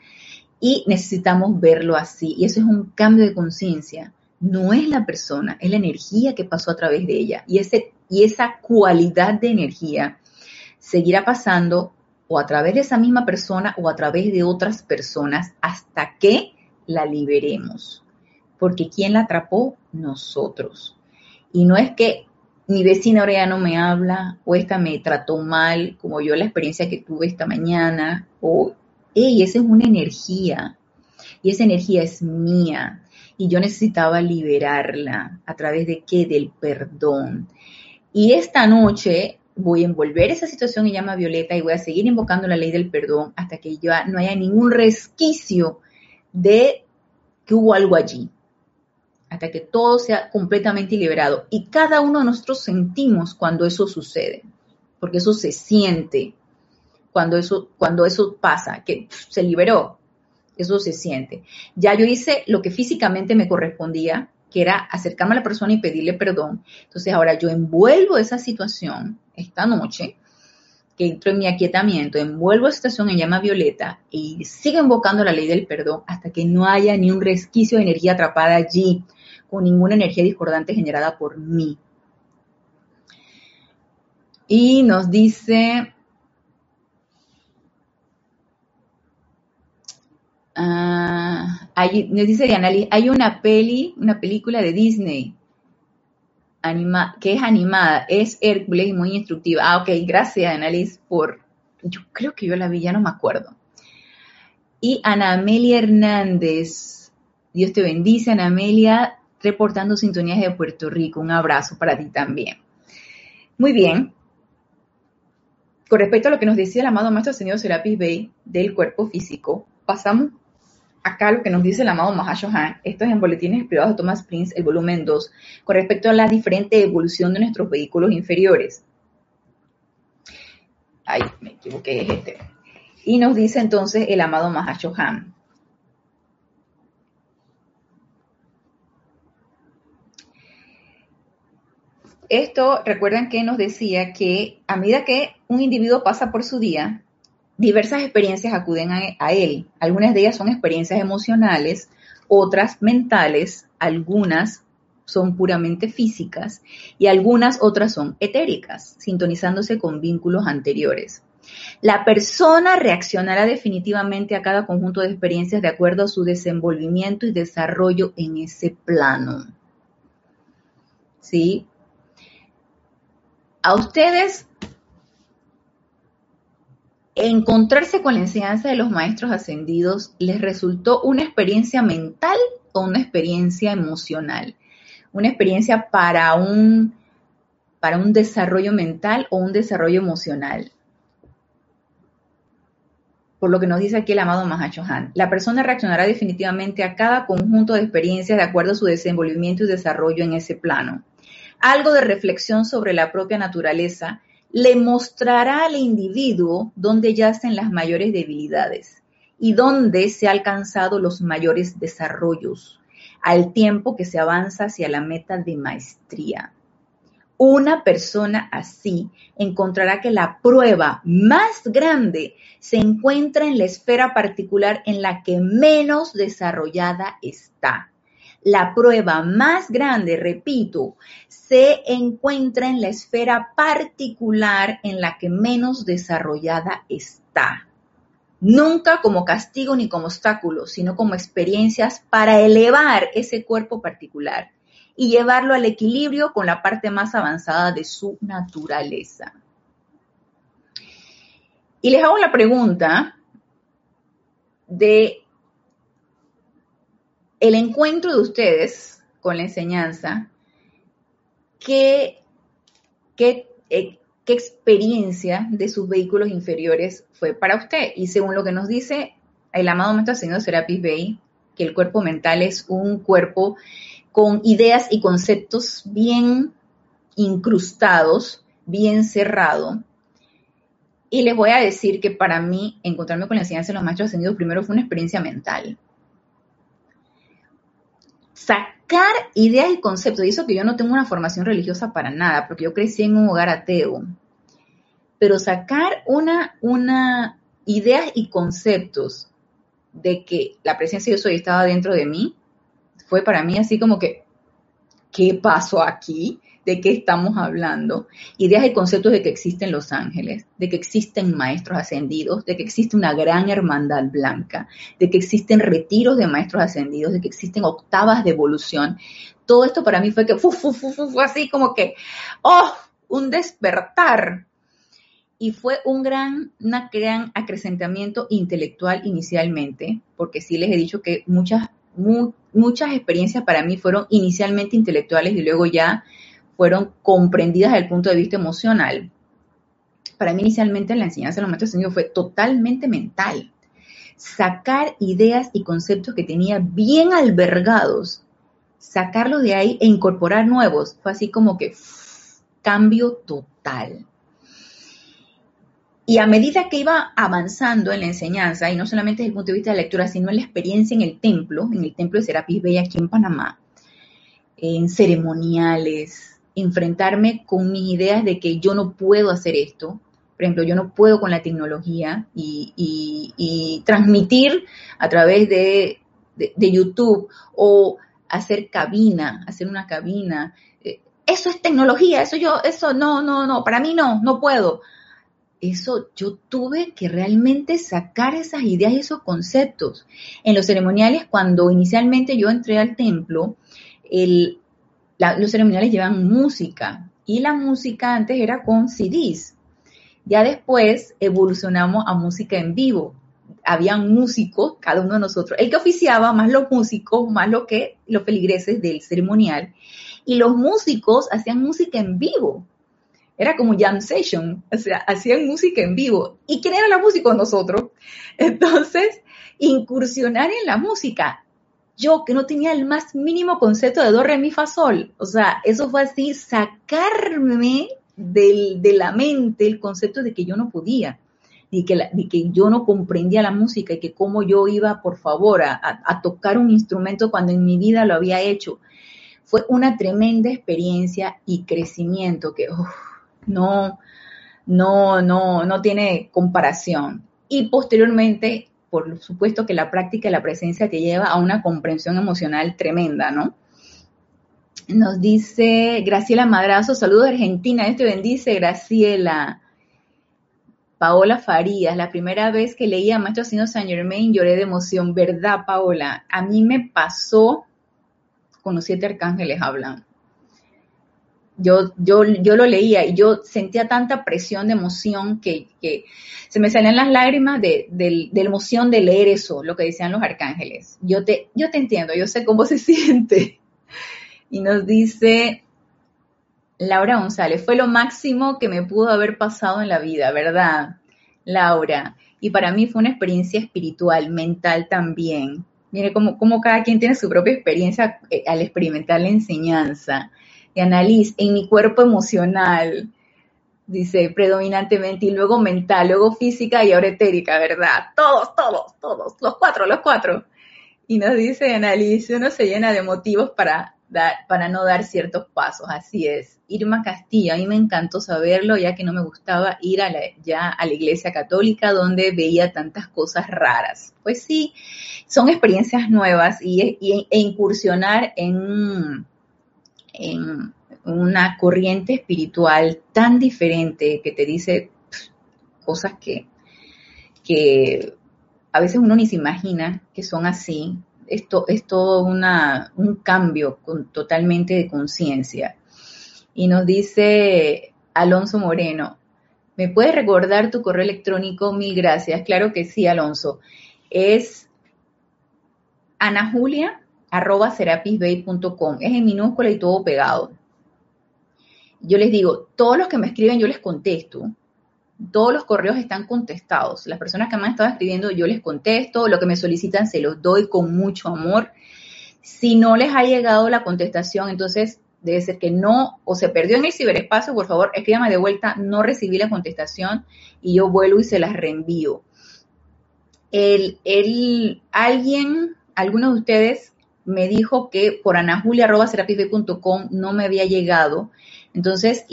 Y necesitamos verlo así. Y eso es un cambio de conciencia. No es la persona, es la energía que pasó a través de ella. Y, ese, y esa cualidad de energía seguirá pasando o a través de esa misma persona o a través de otras personas hasta que la liberemos. Porque ¿quién la atrapó? Nosotros. Y no es que mi vecina ahora ya no me habla, o esta me trató mal, como yo la experiencia que tuve esta mañana, o, hey, esa es una energía, y esa energía es mía, y yo necesitaba liberarla a través de qué? Del perdón. Y esta noche voy a envolver esa situación en llama violeta y voy a seguir invocando la ley del perdón hasta que ya no haya ningún resquicio de que hubo algo allí, hasta que todo sea completamente liberado. Y cada uno de nosotros sentimos cuando eso sucede, porque eso se siente cuando eso, cuando eso pasa, que se liberó, eso se siente. Ya yo hice lo que físicamente me correspondía, que era acercarme a la persona y pedirle perdón. Entonces ahora yo envuelvo esa situación esta noche que entro en mi aquietamiento, envuelvo esta estación en llama violeta y sigo invocando la ley del perdón hasta que no haya ni un resquicio de energía atrapada allí, con ninguna energía discordante generada por mí. Y nos dice, uh, hay, nos dice hay una peli, una película de Disney que es animada, es Hércules y muy instructiva. Ah, ok, gracias, Annalise, por. Yo creo que yo la vi, ya no me acuerdo. Y Ana Amelia Hernández, Dios te bendice, Ana Amelia, reportando sintonías de Puerto Rico. Un abrazo para ti también. Muy bien. Con respecto a lo que nos decía el amado Maestro Señor Serapis Bey del cuerpo físico, pasamos acá lo que nos dice el amado Mahashohan, esto es en Boletines Privados de Thomas Prince, el volumen 2, con respecto a la diferente evolución de nuestros vehículos inferiores. Ay, me equivoqué, es este. Y nos dice entonces el amado Mahashohan. Esto, recuerdan que nos decía que a medida que un individuo pasa por su día, diversas experiencias acuden a, él. Algunas de ellas son experiencias emocionales, otras mentales, algunas son puramente físicas y algunas otras son etéricas, sintonizándose con vínculos anteriores. La persona reaccionará definitivamente a cada conjunto de experiencias de acuerdo a su desenvolvimiento y desarrollo en ese plano. ¿Sí? A ustedes encontrarse con la enseñanza de los maestros ascendidos les resultó una experiencia mental o una experiencia emocional, una experiencia para un, para un desarrollo mental o un desarrollo emocional. Por lo que nos dice aquí el amado Mahacho Han, la persona reaccionará definitivamente a cada conjunto de experiencias de acuerdo a su desenvolvimiento y desarrollo en ese plano. Algo de reflexión sobre la propia naturaleza le mostrará al individuo dónde yacen las mayores debilidades y dónde se han alcanzado los mayores desarrollos al tiempo que se avanza hacia la meta de maestría. Una persona así encontrará que la prueba más grande se encuentra en la esfera particular en la que menos desarrollada está. La prueba más grande, repito, se encuentra en la esfera particular en la que menos desarrollada está. Nunca como castigo ni como obstáculo, sino como experiencias para elevar ese cuerpo particular y llevarlo al equilibrio con la parte más avanzada de su naturaleza. Y les hago la pregunta de el encuentro de ustedes con la enseñanza, ¿qué, qué, eh, qué experiencia de sus vehículos inferiores fue para usted? Y según lo que nos dice el amado Maestro Señor Serapis Bey, que el cuerpo mental es un cuerpo con ideas y conceptos bien incrustados, bien cerrado. Y les voy a decir que para mí encontrarme con la enseñanza de los maestros ascendidos primero fue una experiencia mental sacar ideas y conceptos, y eso que yo no tengo una formación religiosa para nada, porque yo crecí en un hogar ateo, pero sacar una, una ideas y conceptos de que la presencia de yo soy estaba dentro de mí, fue para mí así como que, ¿qué pasó aquí? De qué estamos hablando, ideas y conceptos de que existen los ángeles, de que existen maestros ascendidos, de que existe una gran hermandad blanca, de que existen retiros de maestros ascendidos, de que existen octavas de evolución. Todo esto para mí fue que fue así como que, oh, un despertar. Y fue un gran, una gran acrecentamiento intelectual inicialmente, porque sí les he dicho que muchas, muchas experiencias para mí fueron inicialmente intelectuales y luego ya fueron comprendidas desde el punto de vista emocional. Para mí inicialmente la enseñanza de los maestros ascendidos fue totalmente mental. Sacar ideas y conceptos que tenía bien albergados, sacarlos de ahí e incorporar nuevos, fue así como que cambio total. Y a medida que iba avanzando en la enseñanza, y no solamente desde el punto de vista de la lectura, sino en la experiencia en el templo, en el templo de Serapis Bey aquí en Panamá, en ceremoniales, enfrentarme con mis ideas de que yo no puedo hacer esto. Por ejemplo, yo no puedo con la tecnología y, transmitir a través de, YouTube o hacer cabina, hacer una cabina. Eh, eso es tecnología, eso yo, eso no, no, no, para mí no, no puedo. Eso yo tuve que realmente sacar esas ideas y esos conceptos. En los ceremoniales, cuando inicialmente yo entré al templo, el, los ceremoniales llevan música y la música antes era con CDs. Ya después evolucionamos a música en vivo. Habían músicos, cada uno de nosotros, el que oficiaba, más los músicos, más lo que los feligreses del ceremonial. Y los músicos hacían música en vivo. Era como jam session, o sea, hacían música en vivo. ¿Y quién era la música? Nosotros. Entonces, incursionar en la música yo que no tenía el más mínimo concepto de do, re, mi, fa, sol. O sea, eso fue así, sacarme de la mente el concepto de que yo no podía, y que, yo no comprendía la música y que cómo yo iba, por favor, a, tocar un instrumento cuando en mi vida lo había hecho. Fue una tremenda experiencia y crecimiento que no, no, no, no tiene comparación. Y posteriormente por supuesto que la práctica y la presencia te lleva a una comprensión emocional tremenda, ¿no? Nos dice Graciela Madrazo, saludos Argentina, Dios te bendice, Graciela. Paola Farías, la primera vez que leía Maestro Sino Saint Germain lloré de emoción, ¿verdad, Paola? A mí me pasó con los siete arcángeles hablan. Yo, yo, yo lo leía y yo sentía tanta presión de emoción que, se me salían las lágrimas de, la emoción de leer eso, lo que decían los arcángeles. Yo te, yo te entiendo, yo sé cómo se siente. Y nos dice Laura González, fue lo máximo que me pudo haber pasado en la vida, ¿verdad? Laura, y para mí fue una experiencia espiritual, mental también. Mire cómo, cómo cada quien tiene su propia experiencia eh, al experimentar la enseñanza. Y analiz en mi cuerpo emocional, dice predominantemente, y luego mental, luego física y ahora etérica, ¿verdad? Todos, todos, todos, los cuatro, los cuatro. Y nos dice Annalise, uno se llena de motivos para para no dar ciertos pasos. Así es. Irma Castillo, a mí me encantó saberlo, ya que no me gustaba ir a la, ya a la iglesia católica donde veía tantas cosas raras. Pues sí, son experiencias nuevas y, e incursionar en, en una corriente espiritual tan diferente que te dice cosas que, que a veces uno ni se imagina que son así, esto es todo una, un cambio totalmente de conciencia. Y nos dice Alonso Moreno, ¿me puedes recordar tu correo electrónico? Mil gracias. Claro que sí, Alonso. Es anajulia.com. Es en minúscula y todo pegado. Yo les digo, todos los que me escriben yo les contesto todos los correos están contestados. Las personas que me han estado escribiendo, yo les contesto, lo que me solicitan se los doy con mucho amor. Si no les ha llegado la contestación, entonces debe ser que no, o se perdió en el ciberespacio, por favor, escríbame de vuelta, no recibí la contestación y yo vuelvo y se las reenvío. El, el, alguien, alguno de ustedes me dijo que por anajulia.com no me había llegado entonces,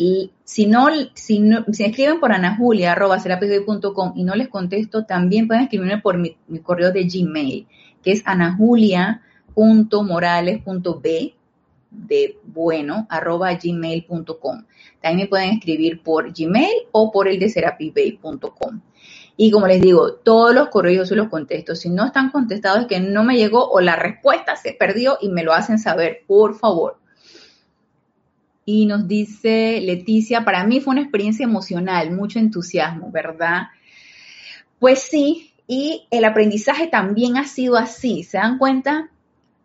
si no, si, no, si escriben por anajulia.com y no les contesto, también pueden escribirme por mi, correo de Gmail, que es anajulia.morales.b de bueno arroba gmail.com. También me pueden escribir por Gmail o por el de serapibay.com. Y como les digo, todos los correos se los contesto. Si no están contestados es que no me llegó o la respuesta se perdió y me lo hacen saber, por favor. Y nos dice Leticia, para mí fue una experiencia emocional, mucho entusiasmo, ¿verdad? Pues sí, y el aprendizaje también ha sido así. ¿Se dan cuenta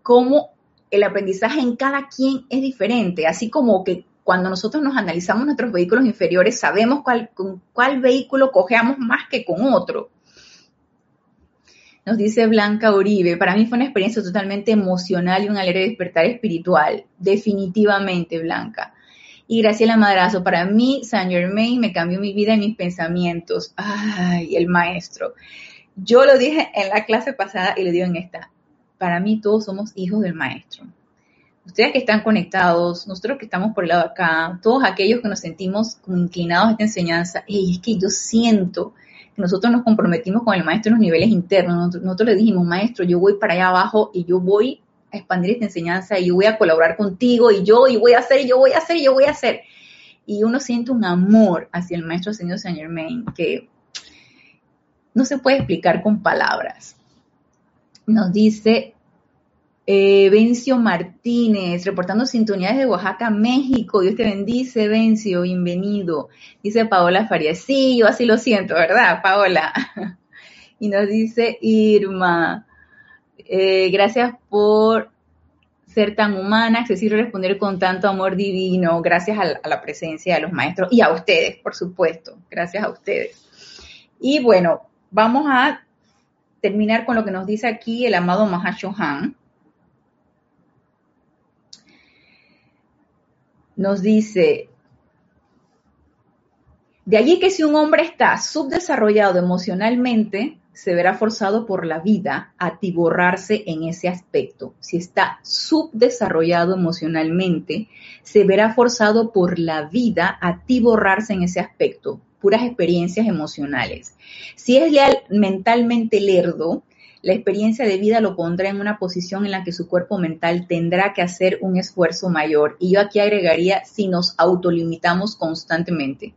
cómo el aprendizaje en cada quien es diferente? Así como que cuando nosotros nos analizamos nuestros vehículos inferiores, sabemos con cuál vehículo cojeamos más que con otro. Nos dice Blanca Uribe, para mí fue una experiencia totalmente emocional y un alegre despertar espiritual. Definitivamente, Blanca. Y Graciela Madrazo, para mí, Saint Germain me cambió mi vida y mis pensamientos. Ay, el maestro. Yo lo dije en la clase pasada y lo digo en esta. Para mí todos somos hijos del maestro. Ustedes que están conectados, nosotros que estamos por el lado de acá, todos aquellos que nos sentimos inclinados a esta enseñanza, y es que yo siento nosotros nos comprometimos con el maestro en los niveles internos. Nosotros, le dijimos, maestro, yo voy para allá abajo y yo voy a expandir esta enseñanza y yo voy a colaborar contigo y yo, y voy a hacer, y yo voy a hacer, y yo voy a hacer. Y uno siente un amor hacia el maestro Señor Saint Germain que no se puede explicar con palabras. Nos dice eh, Vencio Martínez, reportando sintonías de Oaxaca, México. Dios te bendice, Vencio, bienvenido. Dice Paola Farías, sí, yo así lo siento, ¿verdad, Paola? y nos dice Irma, eh, gracias por ser tan humana, accesible responder con tanto amor divino, gracias a, a la presencia de los maestros y a ustedes, por supuesto, gracias a ustedes. Y bueno, vamos a terminar con lo que nos dice aquí el amado Mahashohan nos dice, de allí que si un hombre está subdesarrollado emocionalmente, se verá forzado por la vida a atiborrarse en ese aspecto. Si está subdesarrollado emocionalmente, se verá forzado por la vida a atiborrarse en ese aspecto, puras experiencias emocionales. Si es mentalmente lerdo, la experiencia de vida lo pondrá en una posición en la que su cuerpo mental tendrá que hacer un esfuerzo mayor. Y yo aquí agregaría si nos autolimitamos constantemente.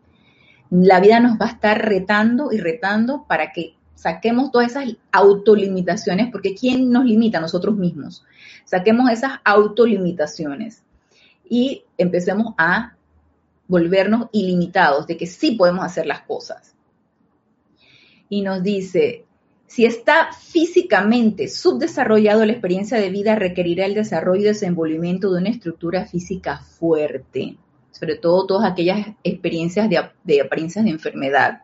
La vida nos va a estar retando y retando para que saquemos todas esas autolimitaciones, porque ¿quién nos limita? Nosotros mismos. Saquemos esas autolimitaciones y empecemos a volvernos ilimitados de que sí podemos hacer las cosas. Y nos dice, si está físicamente subdesarrollado, la experiencia de vida requerirá el desarrollo y desenvolvimiento de una estructura física fuerte, sobre todo todas aquellas experiencias de, de apariencias de enfermedad.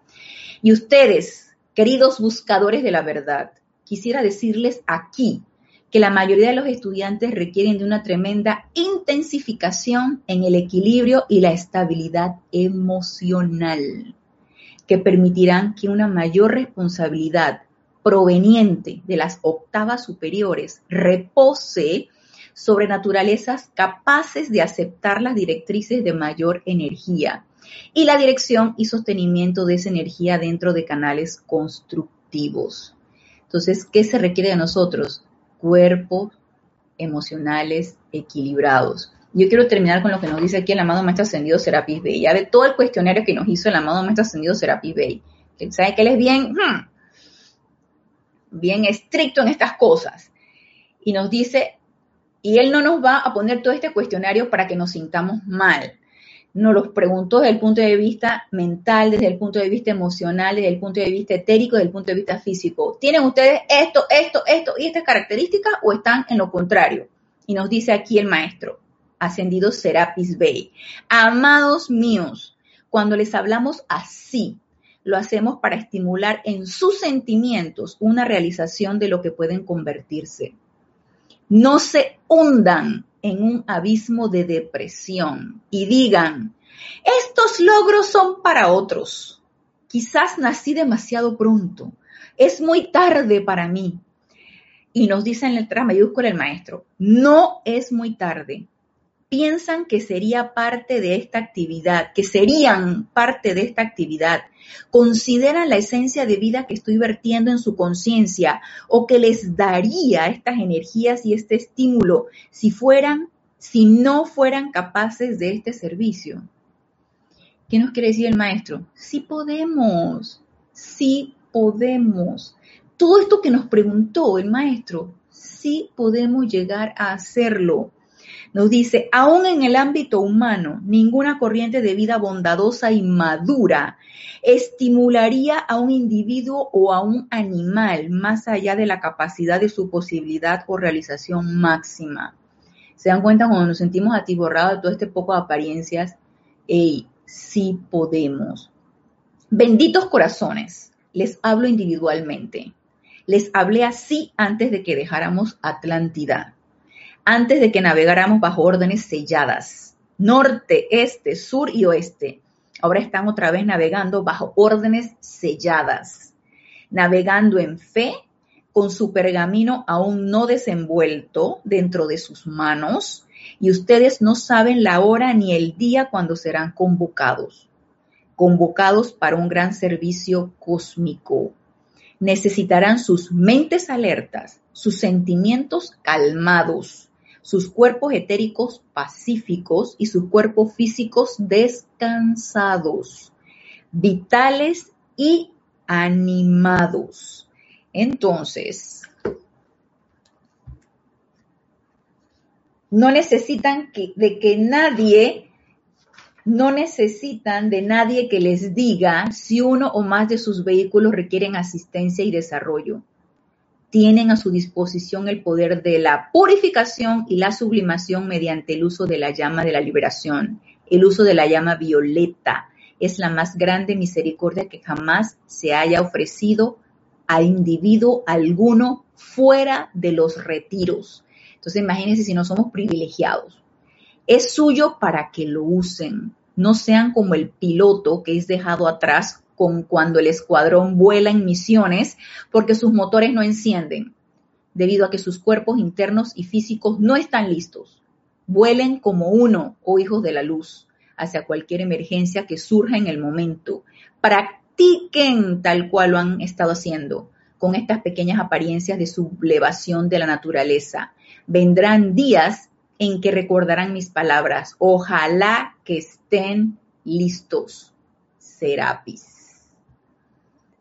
Y ustedes, queridos buscadores de la verdad, quisiera decirles aquí que la mayoría de los estudiantes requieren de una tremenda intensificación en el equilibrio y la estabilidad emocional, que permitirán que una mayor responsabilidad proveniente de las octavas superiores repose sobre naturalezas capaces de aceptar las directrices de mayor energía y la dirección y sostenimiento de esa energía dentro de canales constructivos. Entonces, ¿qué se requiere de nosotros? Cuerpos emocionales equilibrados. Yo quiero terminar con lo que nos dice aquí el amado Maestro Ascendido Serapis Bey. Ya de todo el cuestionario que nos hizo el amado Maestro Ascendido Serapis Bey. ¿Sabe que él es bien? Hmm, bien estricto en estas cosas. Y nos dice, y él no nos va a poner todo este cuestionario para que nos sintamos mal. Nos los preguntó desde el punto de vista mental, desde el punto de vista emocional, desde el punto de vista etérico, desde el punto de vista físico. ¿Tienen ustedes esto, esto, esto y estas características o están en lo contrario? Y nos dice aquí el maestro, ascendido Serapis Bey. Amados míos, cuando les hablamos así, lo hacemos para estimular en sus sentimientos una realización de lo que pueden convertirse. No se hundan en un abismo de depresión y digan, estos logros son para otros. Quizás nací demasiado pronto. Es muy tarde para mí. Y nos dice en letra mayúscula el maestro, no es muy tarde piensan que sería parte de esta actividad, que serían parte de esta actividad, consideran la esencia de vida que estoy vertiendo en su conciencia o que les daría estas energías y este estímulo si fueran, si no fueran capaces de este servicio. ¿Qué nos quiere decir el maestro? Sí podemos, sí podemos. Todo esto que nos preguntó el maestro, sí podemos llegar a hacerlo nos dice, aún en el ámbito humano, ninguna corriente de vida bondadosa y madura estimularía a un individuo o a un animal más allá de la capacidad de su posibilidad o realización máxima. ¿Se dan cuenta cuando nos sentimos atiborrados de todo este poco de apariencias? ¡Ey! Sí podemos. Benditos corazones, les hablo individualmente. Les hablé así antes de que dejáramos Atlántida antes de que navegáramos bajo órdenes selladas, norte, este, sur y oeste. Ahora están otra vez navegando bajo órdenes selladas, navegando en fe con su pergamino aún no desenvuelto dentro de sus manos y ustedes no saben la hora ni el día cuando serán convocados, convocados para un gran servicio cósmico. Necesitarán sus mentes alertas, sus sentimientos calmados, sus cuerpos etéricos pacíficos y sus cuerpos físicos descansados, vitales y animados. Entonces, no necesitan de que nadie, no necesitan de nadie que les diga si uno o más de sus vehículos requieren asistencia y desarrollo tienen a su disposición el poder de la purificación y la sublimación mediante el uso de la llama de la liberación. El uso de la llama violeta es la más grande misericordia que jamás se haya ofrecido a individuo alguno fuera de los retiros. Entonces imagínense si no somos privilegiados. Es suyo para que lo usen. No sean como el piloto que es dejado atrás con cuando el escuadrón vuela en misiones porque sus motores no encienden, debido a que sus cuerpos internos y físicos no están listos. Vuelen como uno, oh hijos de la luz, hacia cualquier emergencia que surja en el momento. Practiquen tal cual lo han estado haciendo, con estas pequeñas apariencias de sublevación de la naturaleza. Vendrán días en que recordarán mis palabras. Ojalá que estén listos Serapis.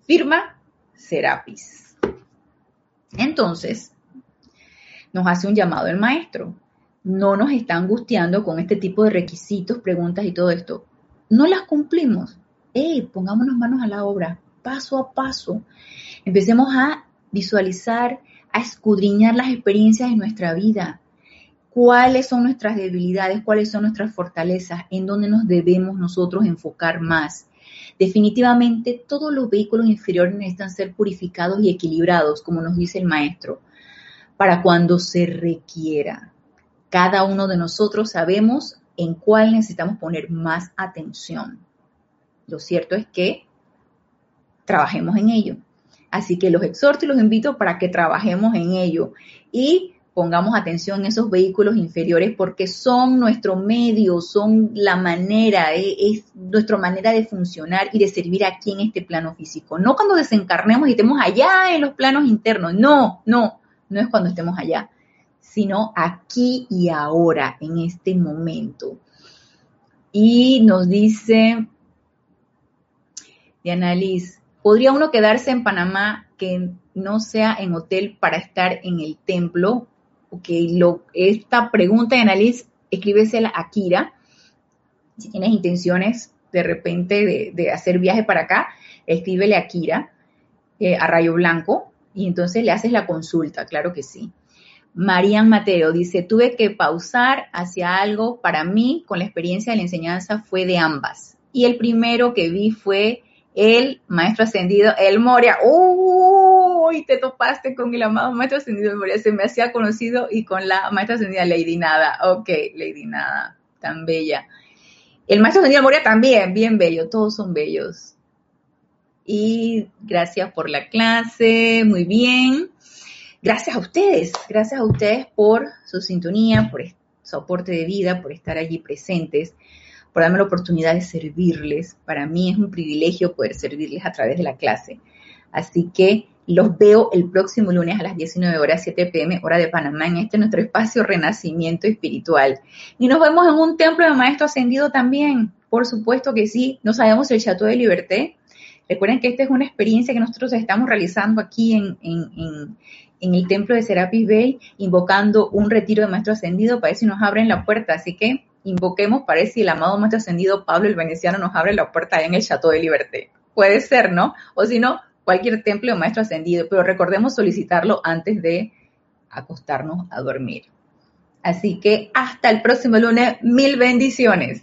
Firma Serapis. Entonces, nos hace un llamado el maestro. No nos está angustiando con este tipo de requisitos, preguntas y todo esto. No las cumplimos. ¡Ey! Pongámonos manos a la obra, paso a paso. Empecemos a visualizar, a escudriñar las experiencias de nuestra vida. ¿Cuáles son nuestras debilidades? ¿Cuáles son nuestras fortalezas? ¿En dónde nos debemos nosotros enfocar más? Definitivamente todos los vehículos inferiores necesitan ser purificados y equilibrados, como nos dice el maestro para cuando se requiera. Cada uno de nosotros sabemos en cuál necesitamos poner más atención. Lo cierto es que trabajemos en ello. Así que los exhorto y los invito para que trabajemos en ello y pongamos atención en esos vehículos inferiores porque son nuestro medio, son la manera, es, es, nuestra manera de funcionar y de servir aquí en este plano físico. No cuando desencarnemos y estemos allá en los planos internos, no, no, no es cuando estemos allá, sino aquí y ahora, en este momento. Y nos dice Diana Liz, ¿podría uno quedarse en Panamá que no sea en hotel para estar en el templo? Ok, esta pregunta, Diana Liz, escríbesela a Kira. Si tienes intenciones de repente de, hacer viaje para acá, escríbele a Kira, eh, a Rayo Blanco, y entonces le haces la consulta, claro que sí. Marian Mateo dice, tuve que pausar hacia algo, para mí con la experiencia de la enseñanza fue de ambas. Y el primero que vi fue el maestro ascendido, el Moria. ¡Uy! Te topaste con el amado maestro ascendido, Moria. Se me hacía conocido y con la maestra ascendida Lady Nada. Ok, Lady Nada, tan bella. El maestro ascendido Moria también, bien bello. Todos son bellos y gracias por la clase, muy bien. Gracias a ustedes, gracias a ustedes por su sintonía, por su aporte de vida, por estar allí presentes, por darme la oportunidad de servirles. Para mí es un privilegio poder servirles a través de la clase. Así que los veo el próximo lunes a las 19 horas 7 pm, hora de Panamá, en este nuestro espacio Renacimiento Espiritual. Y nos vemos en un templo de Maestro Ascendido también. Por supuesto que sí. No sabemos el Chateau de Liberté, Recuerden que esta es una experiencia que nosotros estamos realizando aquí en, el templo de Serapis Bay, invocando un retiro de Maestro Ascendido para ver si nos abren la puerta. Así que invoquemos para ver si el amado Maestro Ascendido Pablo el Veneciano nos abre la puerta en el Chateau de Liberté. Puede ser, ¿no? O si no, cualquier templo de Maestro Ascendido, pero recordemos solicitarlo antes de acostarnos a dormir. Así que hasta el próximo lunes, mil bendiciones.